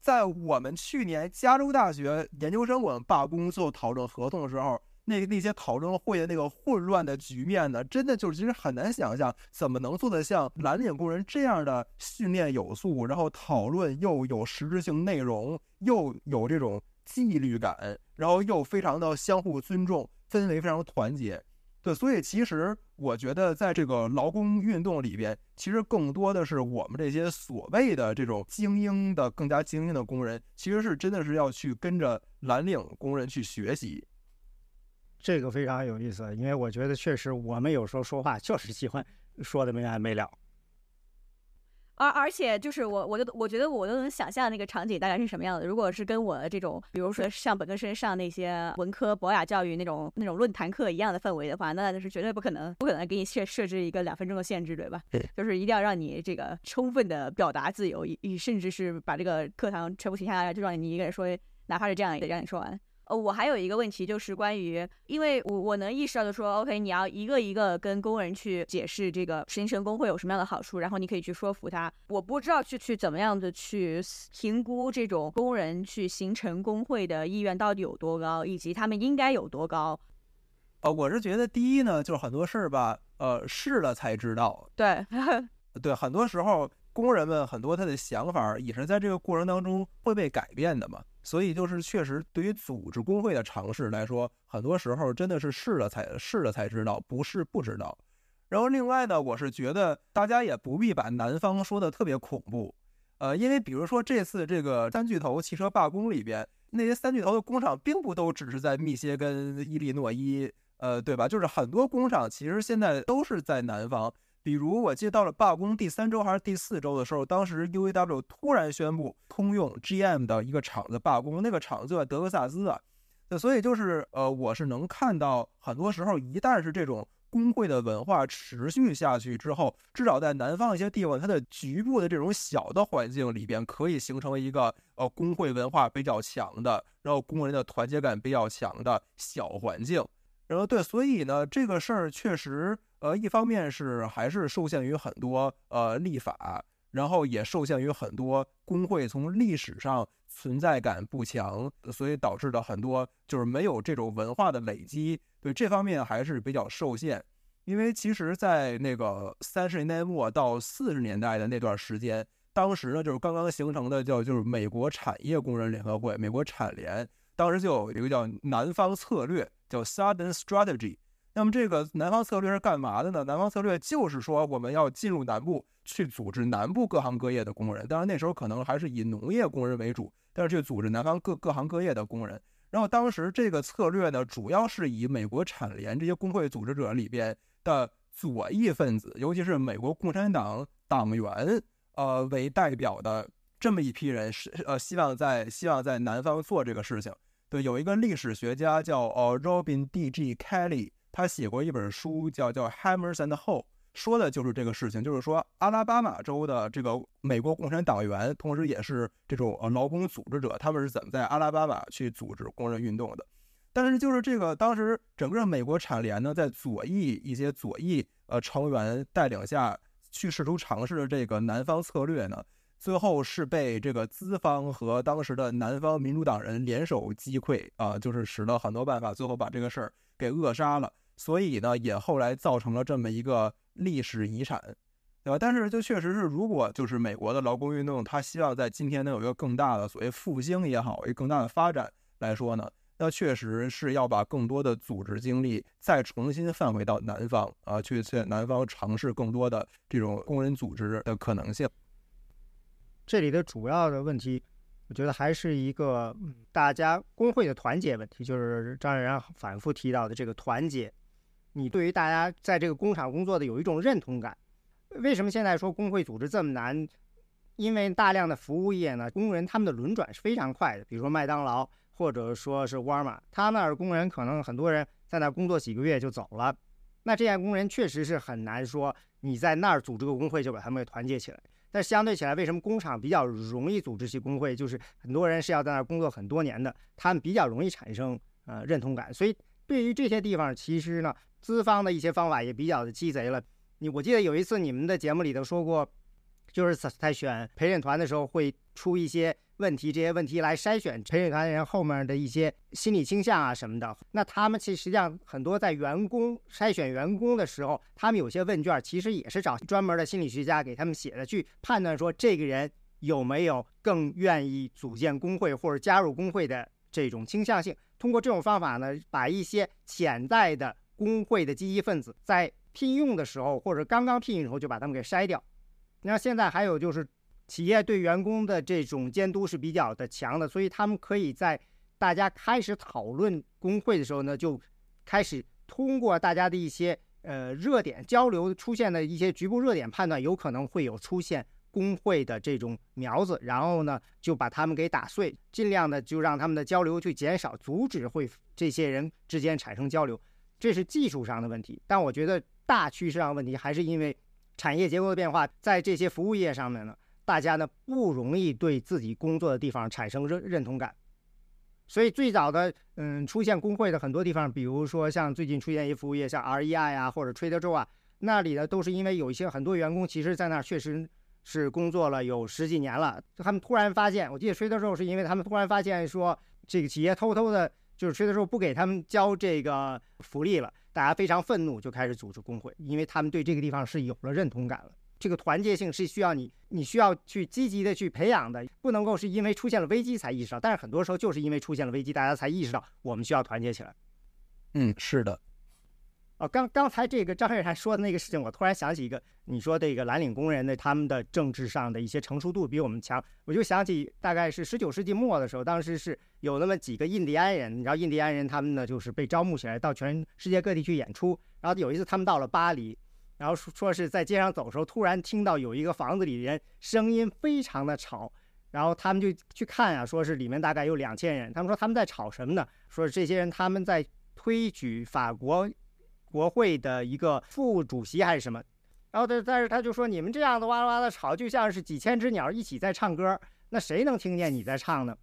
在我们去年加州大学研究生我们罢工做讨论合同的时候，那那些讨论会的那个混乱的局面呢，真的就是其实很难想象怎么能做得像蓝领工人这样的训练有素，然后讨论又有实质性内容，又有这种纪律感，然后又非常的相互尊重，氛围非常团结。对，所以其实我觉得，在这个劳工运动里边，其实更多的是我们这些所谓的这种精英的、更加精英的工人，其实是真的是要去跟着蓝领工人去学习。这个非常有意思，因为我觉得确实我们有时候说话就是喜欢说的没完没了。而而且就是我，我就我觉得我都能想象那个场景大概是什么样的。如果是跟我的这种，比如说像本科生上那些文科博雅教育那种那种论坛课一样的氛围的话，那就是绝对不可能，不可能给你设设置一个两分钟的限制，对吧？对，就是一定要让你这个充分的表达自由，以甚至是把这个课堂全部停下来，就让你一个人说，哪怕是这样也得让你说完。呃，我还有一个问题，就是关于，因为我我能意识到的说，OK，你要一个一个跟工人去解释这个形成工会有什么样的好处，然后你可以去说服他。我不知道去去怎么样的去评估这种工人去形成工会的意愿到底有多高，以及他们应该有多高。呃，我是觉得第一呢，就是很多事儿吧，呃，试了才知道。对，对，很多时候工人们很多他的想法也是在这个过程当中会被改变的嘛。所以就是确实，对于组织工会的尝试来说，很多时候真的是试了才试了才知道，不是不知道。然后另外呢，我是觉得大家也不必把南方说的特别恐怖，呃，因为比如说这次这个三巨头汽车罢工里边，那些三巨头的工厂并不都只是在密歇根、伊利诺伊，呃，对吧？就是很多工厂其实现在都是在南方。比如，我记得到了罢工第三周还是第四周的时候，当时 UAW 突然宣布通用 GM 的一个厂子罢工，那个厂子就在德克萨斯啊。所以就是，呃，我是能看到，很多时候一旦是这种工会的文化持续下去之后，至少在南方一些地方，它的局部的这种小的环境里边，可以形成一个呃工会文化比较强的，然后工人的团结感比较强的小环境。然后对，所以呢，这个事儿确实。呃，一方面是还是受限于很多呃立法，然后也受限于很多工会从历史上存在感不强，所以导致的很多就是没有这种文化的累积，对这方面还是比较受限。因为其实，在那个三十年代末到四十年代的那段时间。当时呢，就是刚刚形成的叫就是美国产业工人联合会，美国产联，当时就有一个叫南方策略，叫 Southern Strategy。那么这个南方策略是干嘛的呢？南方策略就是说我们要进入南部去组织南部各行各业的工人，当然那时候可能还是以农业工人为主，但是去组织南方各各行各业的工人。然后当时这个策略呢，主要是以美国产联这些工会组织者里边的左翼分子，尤其是美国共产党党员，呃为代表的这么一批人，是呃希望在希望在南方做这个事情。对，有一个历史学家叫呃 Robin D. G. Kelly。他写过一本书，叫叫 Hammers and Hoe，说的就是这个事情，就是说阿拉巴马州的这个美国共产党员，同时也是这种呃劳工组织者，他们是怎么在阿拉巴马去组织工人运动的？但是就是这个当时整个美国产联呢，在左翼一些左翼呃成员带领下去试图尝试的这个南方策略呢，最后是被这个资方和当时的南方民主党人联手击溃啊，就是使了很多办法，最后把这个事儿。给扼杀了，所以呢，也后来造成了这么一个历史遗产，对吧？但是就确实是，如果就是美国的劳工运动，他希望在今天能有一个更大的所谓复兴也好，一个更大的发展来说呢，那确实是要把更多的组织精力再重新放回到南方啊，去在南方尝试更多的这种工人组织的可能性。这里的主要的问题。我觉得还是一个大家工会的团结问题，就是张冉冉反复提到的这个团结。你对于大家在这个工厂工作的有一种认同感。为什么现在说工会组织这么难？因为大量的服务业呢，工人他们的轮转是非常快的。比如说麦当劳或者说是沃尔玛，他那儿工人可能很多人在那儿工作几个月就走了。那这些工人确实是很难说你在那儿组织个工会就把他们给团结起来。但相对起来，为什么工厂比较容易组织起工会？就是很多人是要在那儿工作很多年的，他们比较容易产生呃认同感。所以对于这些地方，其实呢，资方的一些方法也比较的鸡贼了。你我记得有一次你们的节目里头说过，就是在选陪审团的时候会出一些。问题这些问题来筛选陪审团人后面的一些心理倾向啊什么的，那他们其实实际上很多在员工筛选员工的时候，他们有些问卷其实也是找专门的心理学家给他们写的，去判断说这个人有没有更愿意组建工会或者加入工会的这种倾向性。通过这种方法呢，把一些潜在的工会的积极分子在聘用的时候或者刚刚聘用的时候就把他们给筛掉。那现在还有就是。企业对员工的这种监督是比较的强的，所以他们可以在大家开始讨论工会的时候呢，就开始通过大家的一些呃热点交流出现的一些局部热点判断，有可能会有出现工会的这种苗子，然后呢就把他们给打碎，尽量的就让他们的交流去减少，阻止会这些人之间产生交流，这是技术上的问题。但我觉得大趋势上问题还是因为产业结构的变化，在这些服务业上面呢。大家呢不容易对自己工作的地方产生认认同感，所以最早的嗯出现工会的很多地方，比如说像最近出现一服务业，像 REI 啊或者 Trader Joe 啊，那里呢都是因为有一些很多员工其实在那儿确实是工作了有十几年了，他们突然发现，我记得 Trader Joe 是因为他们突然发现说这个企业偷偷的就是 Trader Joe 不给他们交这个福利了，大家非常愤怒，就开始组织工会，因为他们对这个地方是有了认同感了。这个团结性是需要你，你需要去积极的去培养的，不能够是因为出现了危机才意识到。但是很多时候就是因为出现了危机，大家才意识到我们需要团结起来。嗯，是的。哦，刚刚才这个张瑞涵说的那个事情，我突然想起一个，你说这个蓝领工人的他们的政治上的一些成熟度比我们强，我就想起大概是十九世纪末的时候，当时是有那么几个印第安人，你知道印第安人他们呢就是被招募起来到全世界各地去演出，然后有一次他们到了巴黎。然后说说是在街上走的时候，突然听到有一个房子里人声音非常的吵，然后他们就去看啊，说是里面大概有两千人。他们说他们在吵什么呢？说这些人他们在推举法国国会的一个副主席还是什么。然后但但是他就说你们这样的哇哇的吵，就像是几千只鸟一起在唱歌，那谁能听见你在唱呢？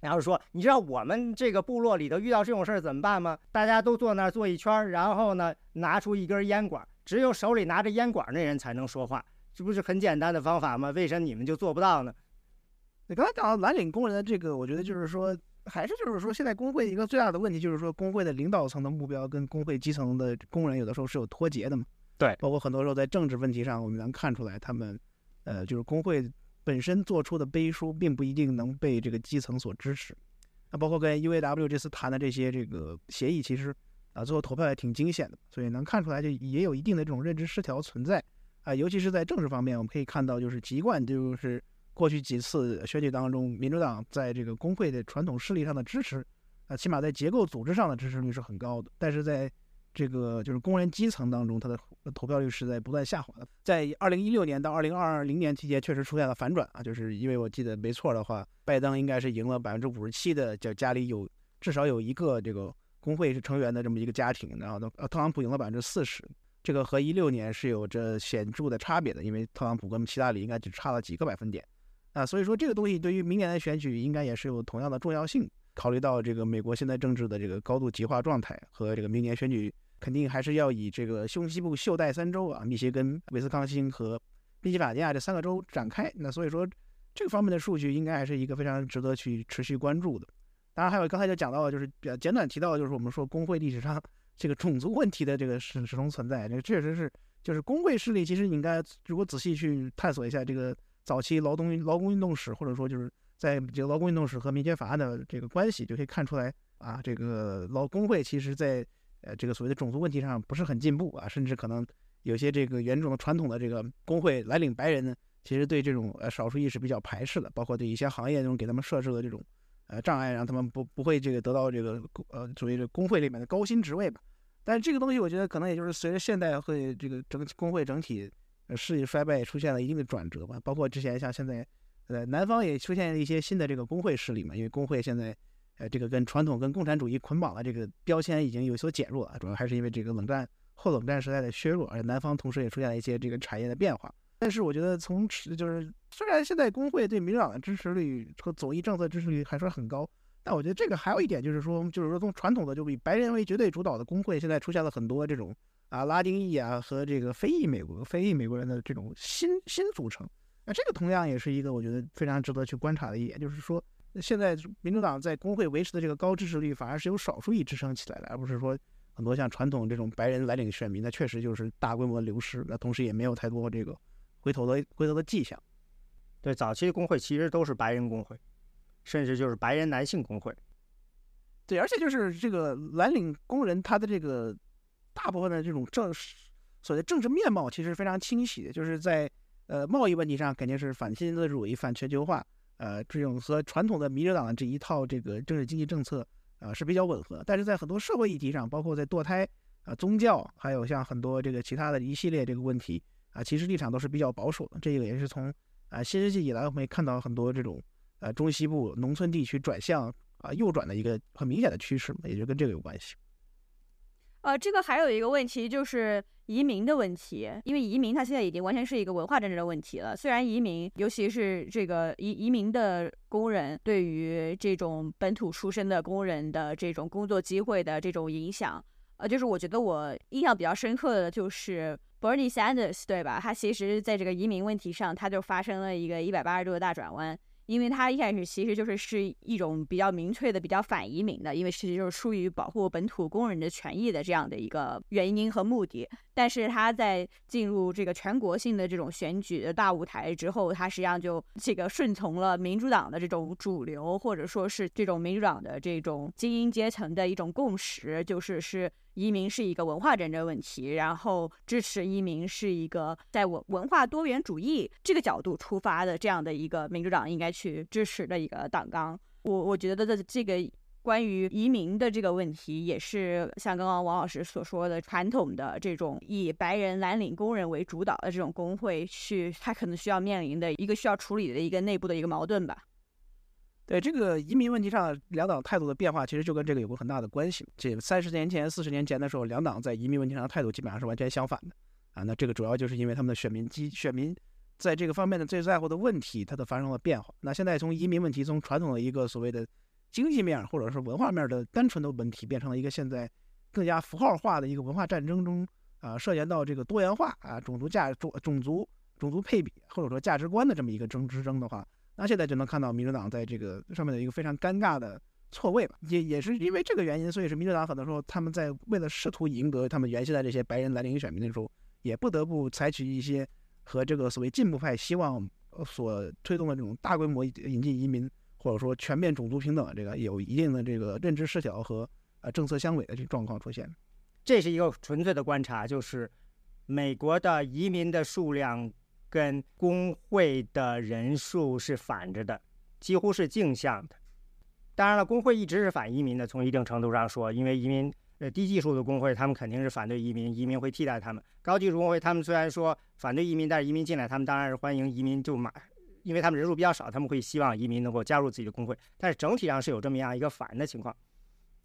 然后说你知道我们这个部落里头遇到这种事儿怎么办吗？大家都坐那儿坐一圈，然后呢拿出一根烟管。只有手里拿着烟管那人才能说话，这不是很简单的方法吗？为什么你们就做不到呢？你刚才讲到蓝领工人的这个，我觉得就是说，还是就是说，现在工会一个最大的问题就是说，工会的领导层的目标跟工会基层的工人有的时候是有脱节的嘛。对，包括很多时候在政治问题上，我们能看出来他们呃，就是工会本身做出的背书，并不一定能被这个基层所支持。那包括跟 UAW 这次谈的这些这个协议，其实啊，最后投票也挺惊险的，所以能看出来就也有一定的这种认知失调存在啊，尤其是在政治方面，我们可以看到就是籍贯就是过去几次选举当中，民主党在这个工会的传统势力上的支持，啊，起码在结构组织上的支持率是很高的，但是在这个就是工人基层当中，他的投票率是在不断下滑的。在二零一六年到二零二零年期间，确实出现了反转啊，就是因为我记得没错的话，拜登应该是赢了百分之五十七的，叫家里有至少有一个这个工会是成员的这么一个家庭，然后呢，呃特朗普赢了百分之四十，这个和一六年是有着显著的差别的，因为特朗普跟希拉里应该只差了几个百分点啊，所以说这个东西对于明年的选举应该也是有同样的重要性。考虑到这个美国现在政治的这个高度极化状态和这个明年选举，肯定还是要以这个东西部袖带三州啊，密歇根、威斯康星和宾夕法尼亚这三个州展开。那所以说，这个方面的数据应该还是一个非常值得去持续关注的。当然，还有刚才就讲到了，就是比较简短提到，就是我们说工会历史上 这个种族问题的这个始始终存在。这个确实是，就是工会势力其实你应该如果仔细去探索一下这个早期劳动劳工运动史，或者说就是。在这个劳工运动史和民权法案的这个关系，就可以看出来啊，这个劳工会其实在呃这个所谓的种族问题上不是很进步啊，甚至可能有些这个原种的传统的这个工会来领白人呢，其实对这种呃少数意识比较排斥的，包括对一些行业中给他们设置的这种呃障碍，让他们不不会这个得到这个呃所谓的工会里面的高薪职位吧。但是这个东西我觉得可能也就是随着现代会这个整工会整体呃势力衰败出现了一定的转折吧，包括之前像现在。呃，南方也出现了一些新的这个工会势力嘛，因为工会现在，呃，这个跟传统跟共产主义捆绑的这个标签已经有所减弱了，主要还是因为这个冷战后冷战时代的削弱，而且南方同时也出现了一些这个产业的变化。但是我觉得从就是虽然现在工会对民主党的支持率和左翼政策支持率还是很高，但我觉得这个还有一点就是说，就是说从传统的就以白人为绝对主导的工会，现在出现了很多这种啊拉丁裔啊和这个非裔美国非裔美国人的这种新新组成。那这个同样也是一个我觉得非常值得去观察的一点，就是说，现在民主党在工会维持的这个高支持率，反而是由少数裔支撑起来的，而不是说很多像传统这种白人来领选民，那确实就是大规模流失，那同时也没有太多这个回头的回头的迹象。对，早期工会其实都是白人工会，甚至就是白人男性工会。对，而且就是这个蓝领工人，他的这个大部分的这种政所谓政治面貌其实非常清晰的，就是在。呃，贸易问题上肯定是反新自主义、反全球化，呃，这种和传统的民主党的这一套这个政治经济政策，呃，是比较吻合。但是在很多社会议题上，包括在堕胎、啊宗教，还有像很多这个其他的一系列这个问题，啊，其实立场都是比较保守的。这个也是从啊新世纪以来，我们也看到很多这种呃中西部农村地区转向啊右转的一个很明显的趋势，也就跟这个有关系。呃，这个还有一个问题就是移民的问题，因为移民它现在已经完全是一个文化政治的问题了。虽然移民，尤其是这个移移民的工人，对于这种本土出身的工人的这种工作机会的这种影响，呃，就是我觉得我印象比较深刻的就是 Bernie Sanders，对吧？他其实在这个移民问题上，他就发生了一个一百八十度的大转弯。因为他一开始其实就是是一种比较明确的、比较反移民的，因为其实就是出于保护本土工人的权益的这样的一个原因和目的。但是他在进入这个全国性的这种选举的大舞台之后，他实际上就这个顺从了民主党的这种主流，或者说是这种民主党的这种精英阶层的一种共识，就是是。移民是一个文化战争问题，然后支持移民是一个在文文化多元主义这个角度出发的这样的一个民主党应该去支持的一个党纲。我我觉得的这个关于移民的这个问题，也是像刚刚王老师所说的，传统的这种以白人蓝领工人为主导的这种工会，去他可能需要面临的一个需要处理的一个内部的一个矛盾吧。对这个移民问题上，两党态度的变化，其实就跟这个有过很大的关系。这三十年前、四十年前的时候，两党在移民问题上的态度基本上是完全相反的啊。那这个主要就是因为他们的选民基选民在这个方面的最在乎的问题，它都发生了变化。那现在从移民问题，从传统的一个所谓的经济面或者是文化面的单纯的问题，变成了一个现在更加符号化的一个文化战争中啊，涉嫌到这个多元化啊、种族价种种族种族配比或者说价值观的这么一个争之争的话。那现在就能看到民主党在这个上面的一个非常尴尬的错位吧，也也是因为这个原因，所以是民主党很多时候他们在为了试图赢得他们原先的这些白人蓝领选民的时候，也不得不采取一些和这个所谓进步派希望所推动的这种大规模引进移民，或者说全面种族平等，这个有一定的这个认知失调和呃政策相违的这状况出现。这是一个纯粹的观察，就是美国的移民的数量跟工会的人数是反着的，几乎是镜像的。当然了，工会一直是反移民的，从一定程度上说，因为移民呃低技术的工会他们肯定是反对移民，移民会替代他们；高技术工会他们虽然说反对移民，但是移民进来，他们当然是欢迎移民，就马，因为他们人数比较少，他们会希望移民能够加入自己的工会。但是整体上是有这么样一个反的情况。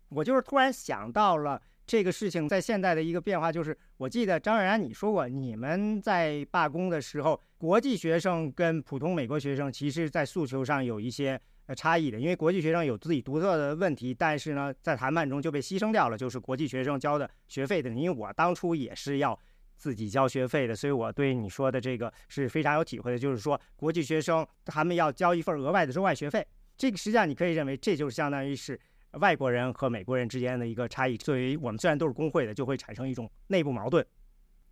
我就是突然想到了。这个事情在现在的一个变化就是，我记得张冉冉你说过，你们在罢工的时候，国际学生跟普通美国学生其实在诉求上有一些呃差异的，因为国际学生有自己独特的问题，但是呢，在谈判中就被牺牲掉了，就是国际学生交的学费的，因为我当初也是要自己交学费的，所以我对你说的这个是非常有体会的，就是说国际学生他们要交一份额外的中外学费，这个实际上你可以认为这就是相当于是。外国人和美国人之间的一个差异，作为我们虽然都是工会的，就会产生一种内部矛盾。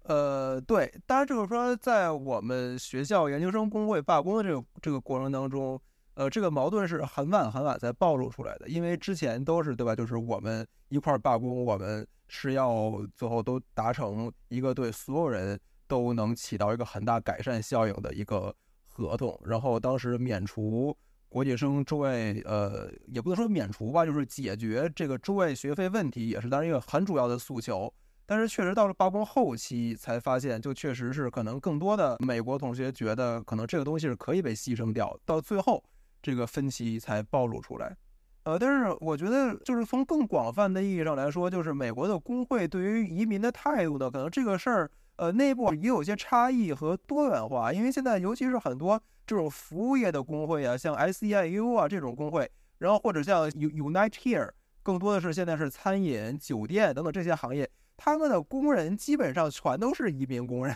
呃，对，当然就是说，在我们学校研究生工会罢工的这个这个过程当中，呃，这个矛盾是很晚很晚才暴露出来的，因为之前都是对吧？就是我们一块儿罢工，我们是要最后都达成一个对所有人都能起到一个很大改善效应的一个合同，然后当时免除。国际生周外，呃，也不能说免除吧，就是解决这个周外学费问题，也是当然一个很主要的诉求。但是确实到了罢工后期才发现，就确实是可能更多的美国同学觉得，可能这个东西是可以被牺牲掉。到最后，这个分歧才暴露出来。呃，但是我觉得，就是从更广泛的意义上来说，就是美国的工会对于移民的态度呢，可能这个事儿，呃，内部也有些差异和多元化。因为现在，尤其是很多。这种服务业的工会啊，像 SEIU 啊这种工会，然后或者像 Unite Here，更多的是现在是餐饮、酒店等等这些行业，他们的工人基本上全都是移民工人，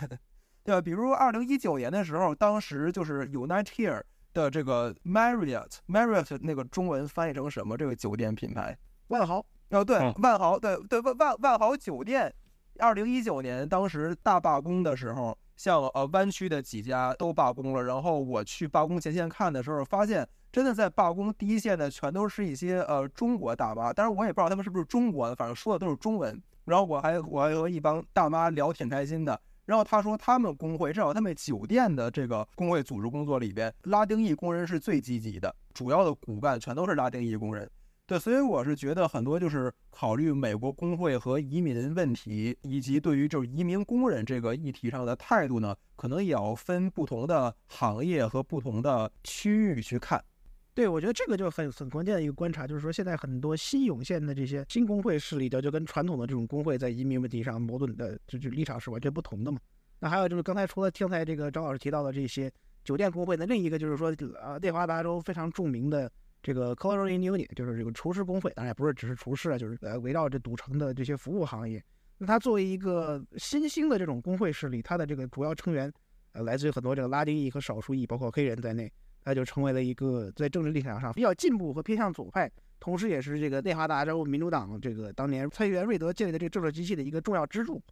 对吧？比如二零一九年的时候，当时就是 Unite Here 的这个 Marriott，Marriott 那个中文翻译成什么？这个酒店品牌？万豪？哦，对，万豪，对对万万万豪酒店，二零一九年当时大罢工的时候。像呃湾区的几家都罢工了，然后我去罢工前线看的时候，发现真的在罢工第一线的全都是一些呃中国大妈，但是我也不知道他们是不是中国的，反正说的都是中文。然后我还我还和一帮大妈聊挺开心的，然后他说他们工会至少他们酒店的这个工会组织工作里边，拉丁裔工人是最积极的，主要的骨干全都是拉丁裔工人。对，所以我是觉得很多就是考虑美国工会和移民问题，以及对于就是移民工人这个议题上的态度呢，可能也要分不同的行业和不同的区域去看。对，我觉得这个就很很关键的一个观察，就是说现在很多新涌现的这些新工会势力的，就跟传统的这种工会在移民问题上矛盾的就就立场是完全不同的嘛。那还有就是刚才除了刚才这个张老师提到的这些酒店工会，那另一个就是说啊，内华达州非常著名的。这个 Culinary Union 就是这个厨师工会，当然也不是只是厨师啊，就是呃围绕这赌城的这些服务行业。那它作为一个新兴的这种工会势力，它的这个主要成员呃来自于很多这个拉丁裔和少数裔，包括黑人在内，它就成为了一个在政治立场上比较进步和偏向左派，同时也是这个内华达州民主党这个当年参议员瑞德建立的这个政治机器的一个重要支柱。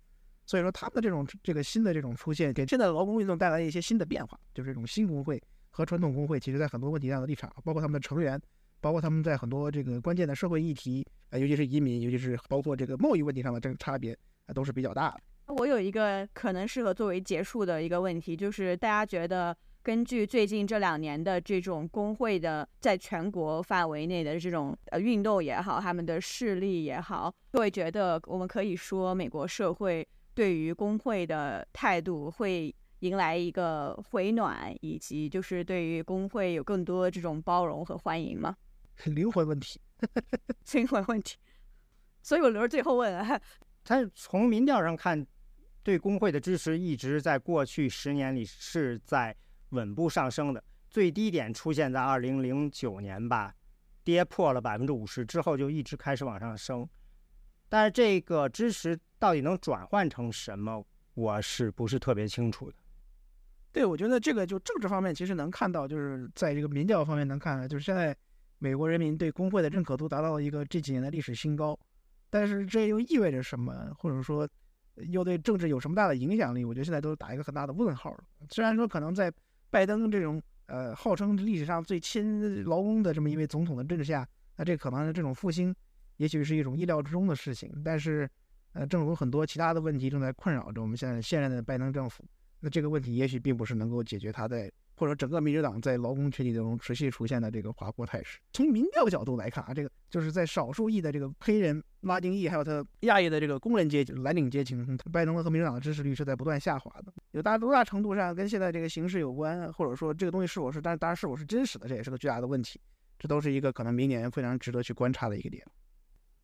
所以说，他们的这种这个新的这种出现，给现在的劳工运动带来一些新的变化，就是这种新工会。和传统工会其实，在很多问题上的立场，包括他们的成员，包括他们在很多这个关键的社会议题，啊，尤其是移民，尤其是包括这个贸易问题上的这个差别，啊，都是比较大的。我有一个可能适合作为结束的一个问题，就是大家觉得，根据最近这两年的这种工会的在全国范围内的这种呃运动也好，他们的势力也好，各位觉得我们可以说，美国社会对于工会的态度会？迎来一个回暖，以及就是对于工会有更多这种包容和欢迎吗？灵魂问题，灵魂问题。所以我留着最后问啊。他从民调上看，对工会的支持一直在过去十年里是在稳步上升的，最低点出现在二零零九年吧，跌破了百分之五十之后就一直开始往上升。但是这个支持到底能转换成什么，我是不是特别清楚的？对，我觉得这个就政治方面其实能看到，就是在这个民调方面能看到，就是现在美国人民对工会的认可度达到了一个这几年的历史新高。但是这又意味着什么？或者说，又对政治有什么大的影响力？我觉得现在都打一个很大的问号了。虽然说可能在拜登这种呃号称历史上最亲劳工的这么一位总统的政治下，那这可能这种复兴也许是一种意料之中的事情。但是呃，正如很多其他的问题正在困扰着我们现在现任的拜登政府，那这个问题也许并不是能够解决他在。或者整个民主党在劳工群体当中持续出现的这个滑坡态势，从民调角度来看啊，这个就是在少数裔的这个黑人、拉丁裔，还有他亚裔的这个工人阶级、蓝领阶级，拜登和民主党的支持率是在不断下滑的。有大多大程度上跟现在这个形势有关，或者说这个东西是否是，但是当然是否是真实的，这也是个巨大的问题。这都是一个可能明年非常值得去观察的一个点。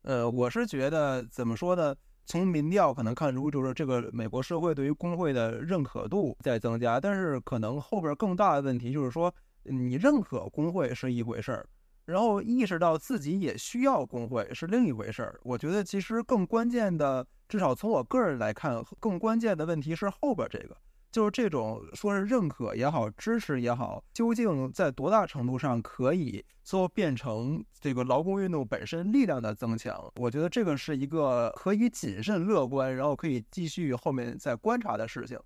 呃，我是觉得怎么说呢？从民调可能看出，就是这个美国社会对于工会的认可度在增加，但是可能后边更大的问题就是说，你认可工会是一回事儿，然后意识到自己也需要工会是另一回事儿。我觉得其实更关键的，至少从我个人来看，更关键的问题是后边这个。就是这种说是认可也好，支持也好，究竟在多大程度上可以最后变成这个劳工运动本身力量的增强？我觉得这个是一个可以谨慎乐观，然后可以继续后面再观察的事情。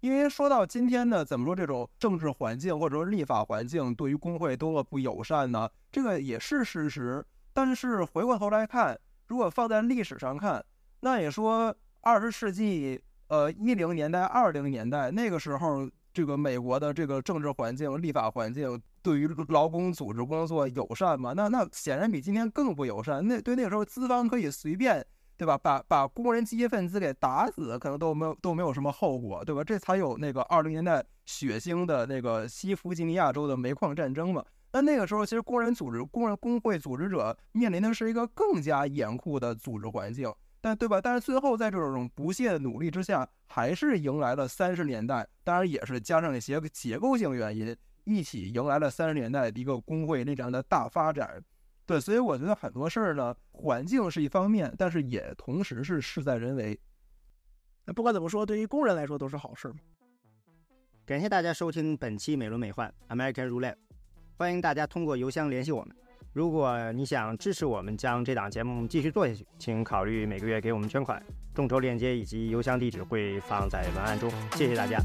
因为说到今天呢，怎么说这种政治环境或者说立法环境对于工会多么不友善呢？这个也是事实。但是回过头来看，如果放在历史上看，那也说二十世纪。呃，一零年代、二零年代那个时候，这个美国的这个政治环境、立法环境对于劳工组织工作友善吗？那那显然比今天更不友善。那对那个时候，资方可以随便，对吧？把把工人积极分子给打死，可能都没有都没有什么后果，对吧？这才有那个二零年代血腥的那个西弗吉尼亚州的煤矿战争嘛。那那个时候，其实工人组织、工人工会组织者面临的是一个更加严酷的组织环境。但对吧？但是最后在这种不懈的努力之下，还是迎来了三十年代。当然也是加上一些结构性原因，一起迎来了三十年代的一个工会那样的大发展。对，所以我觉得很多事儿呢，环境是一方面，但是也同时是事在人为。那不管怎么说，对于工人来说都是好事嘛。感谢大家收听本期美轮美奂 American Roulette，欢迎大家通过邮箱联系我们。如果你想支持我们将这档节目继续做下去，请考虑每个月给我们捐款，众筹链接以及邮箱地址会放在文案中。谢谢大家。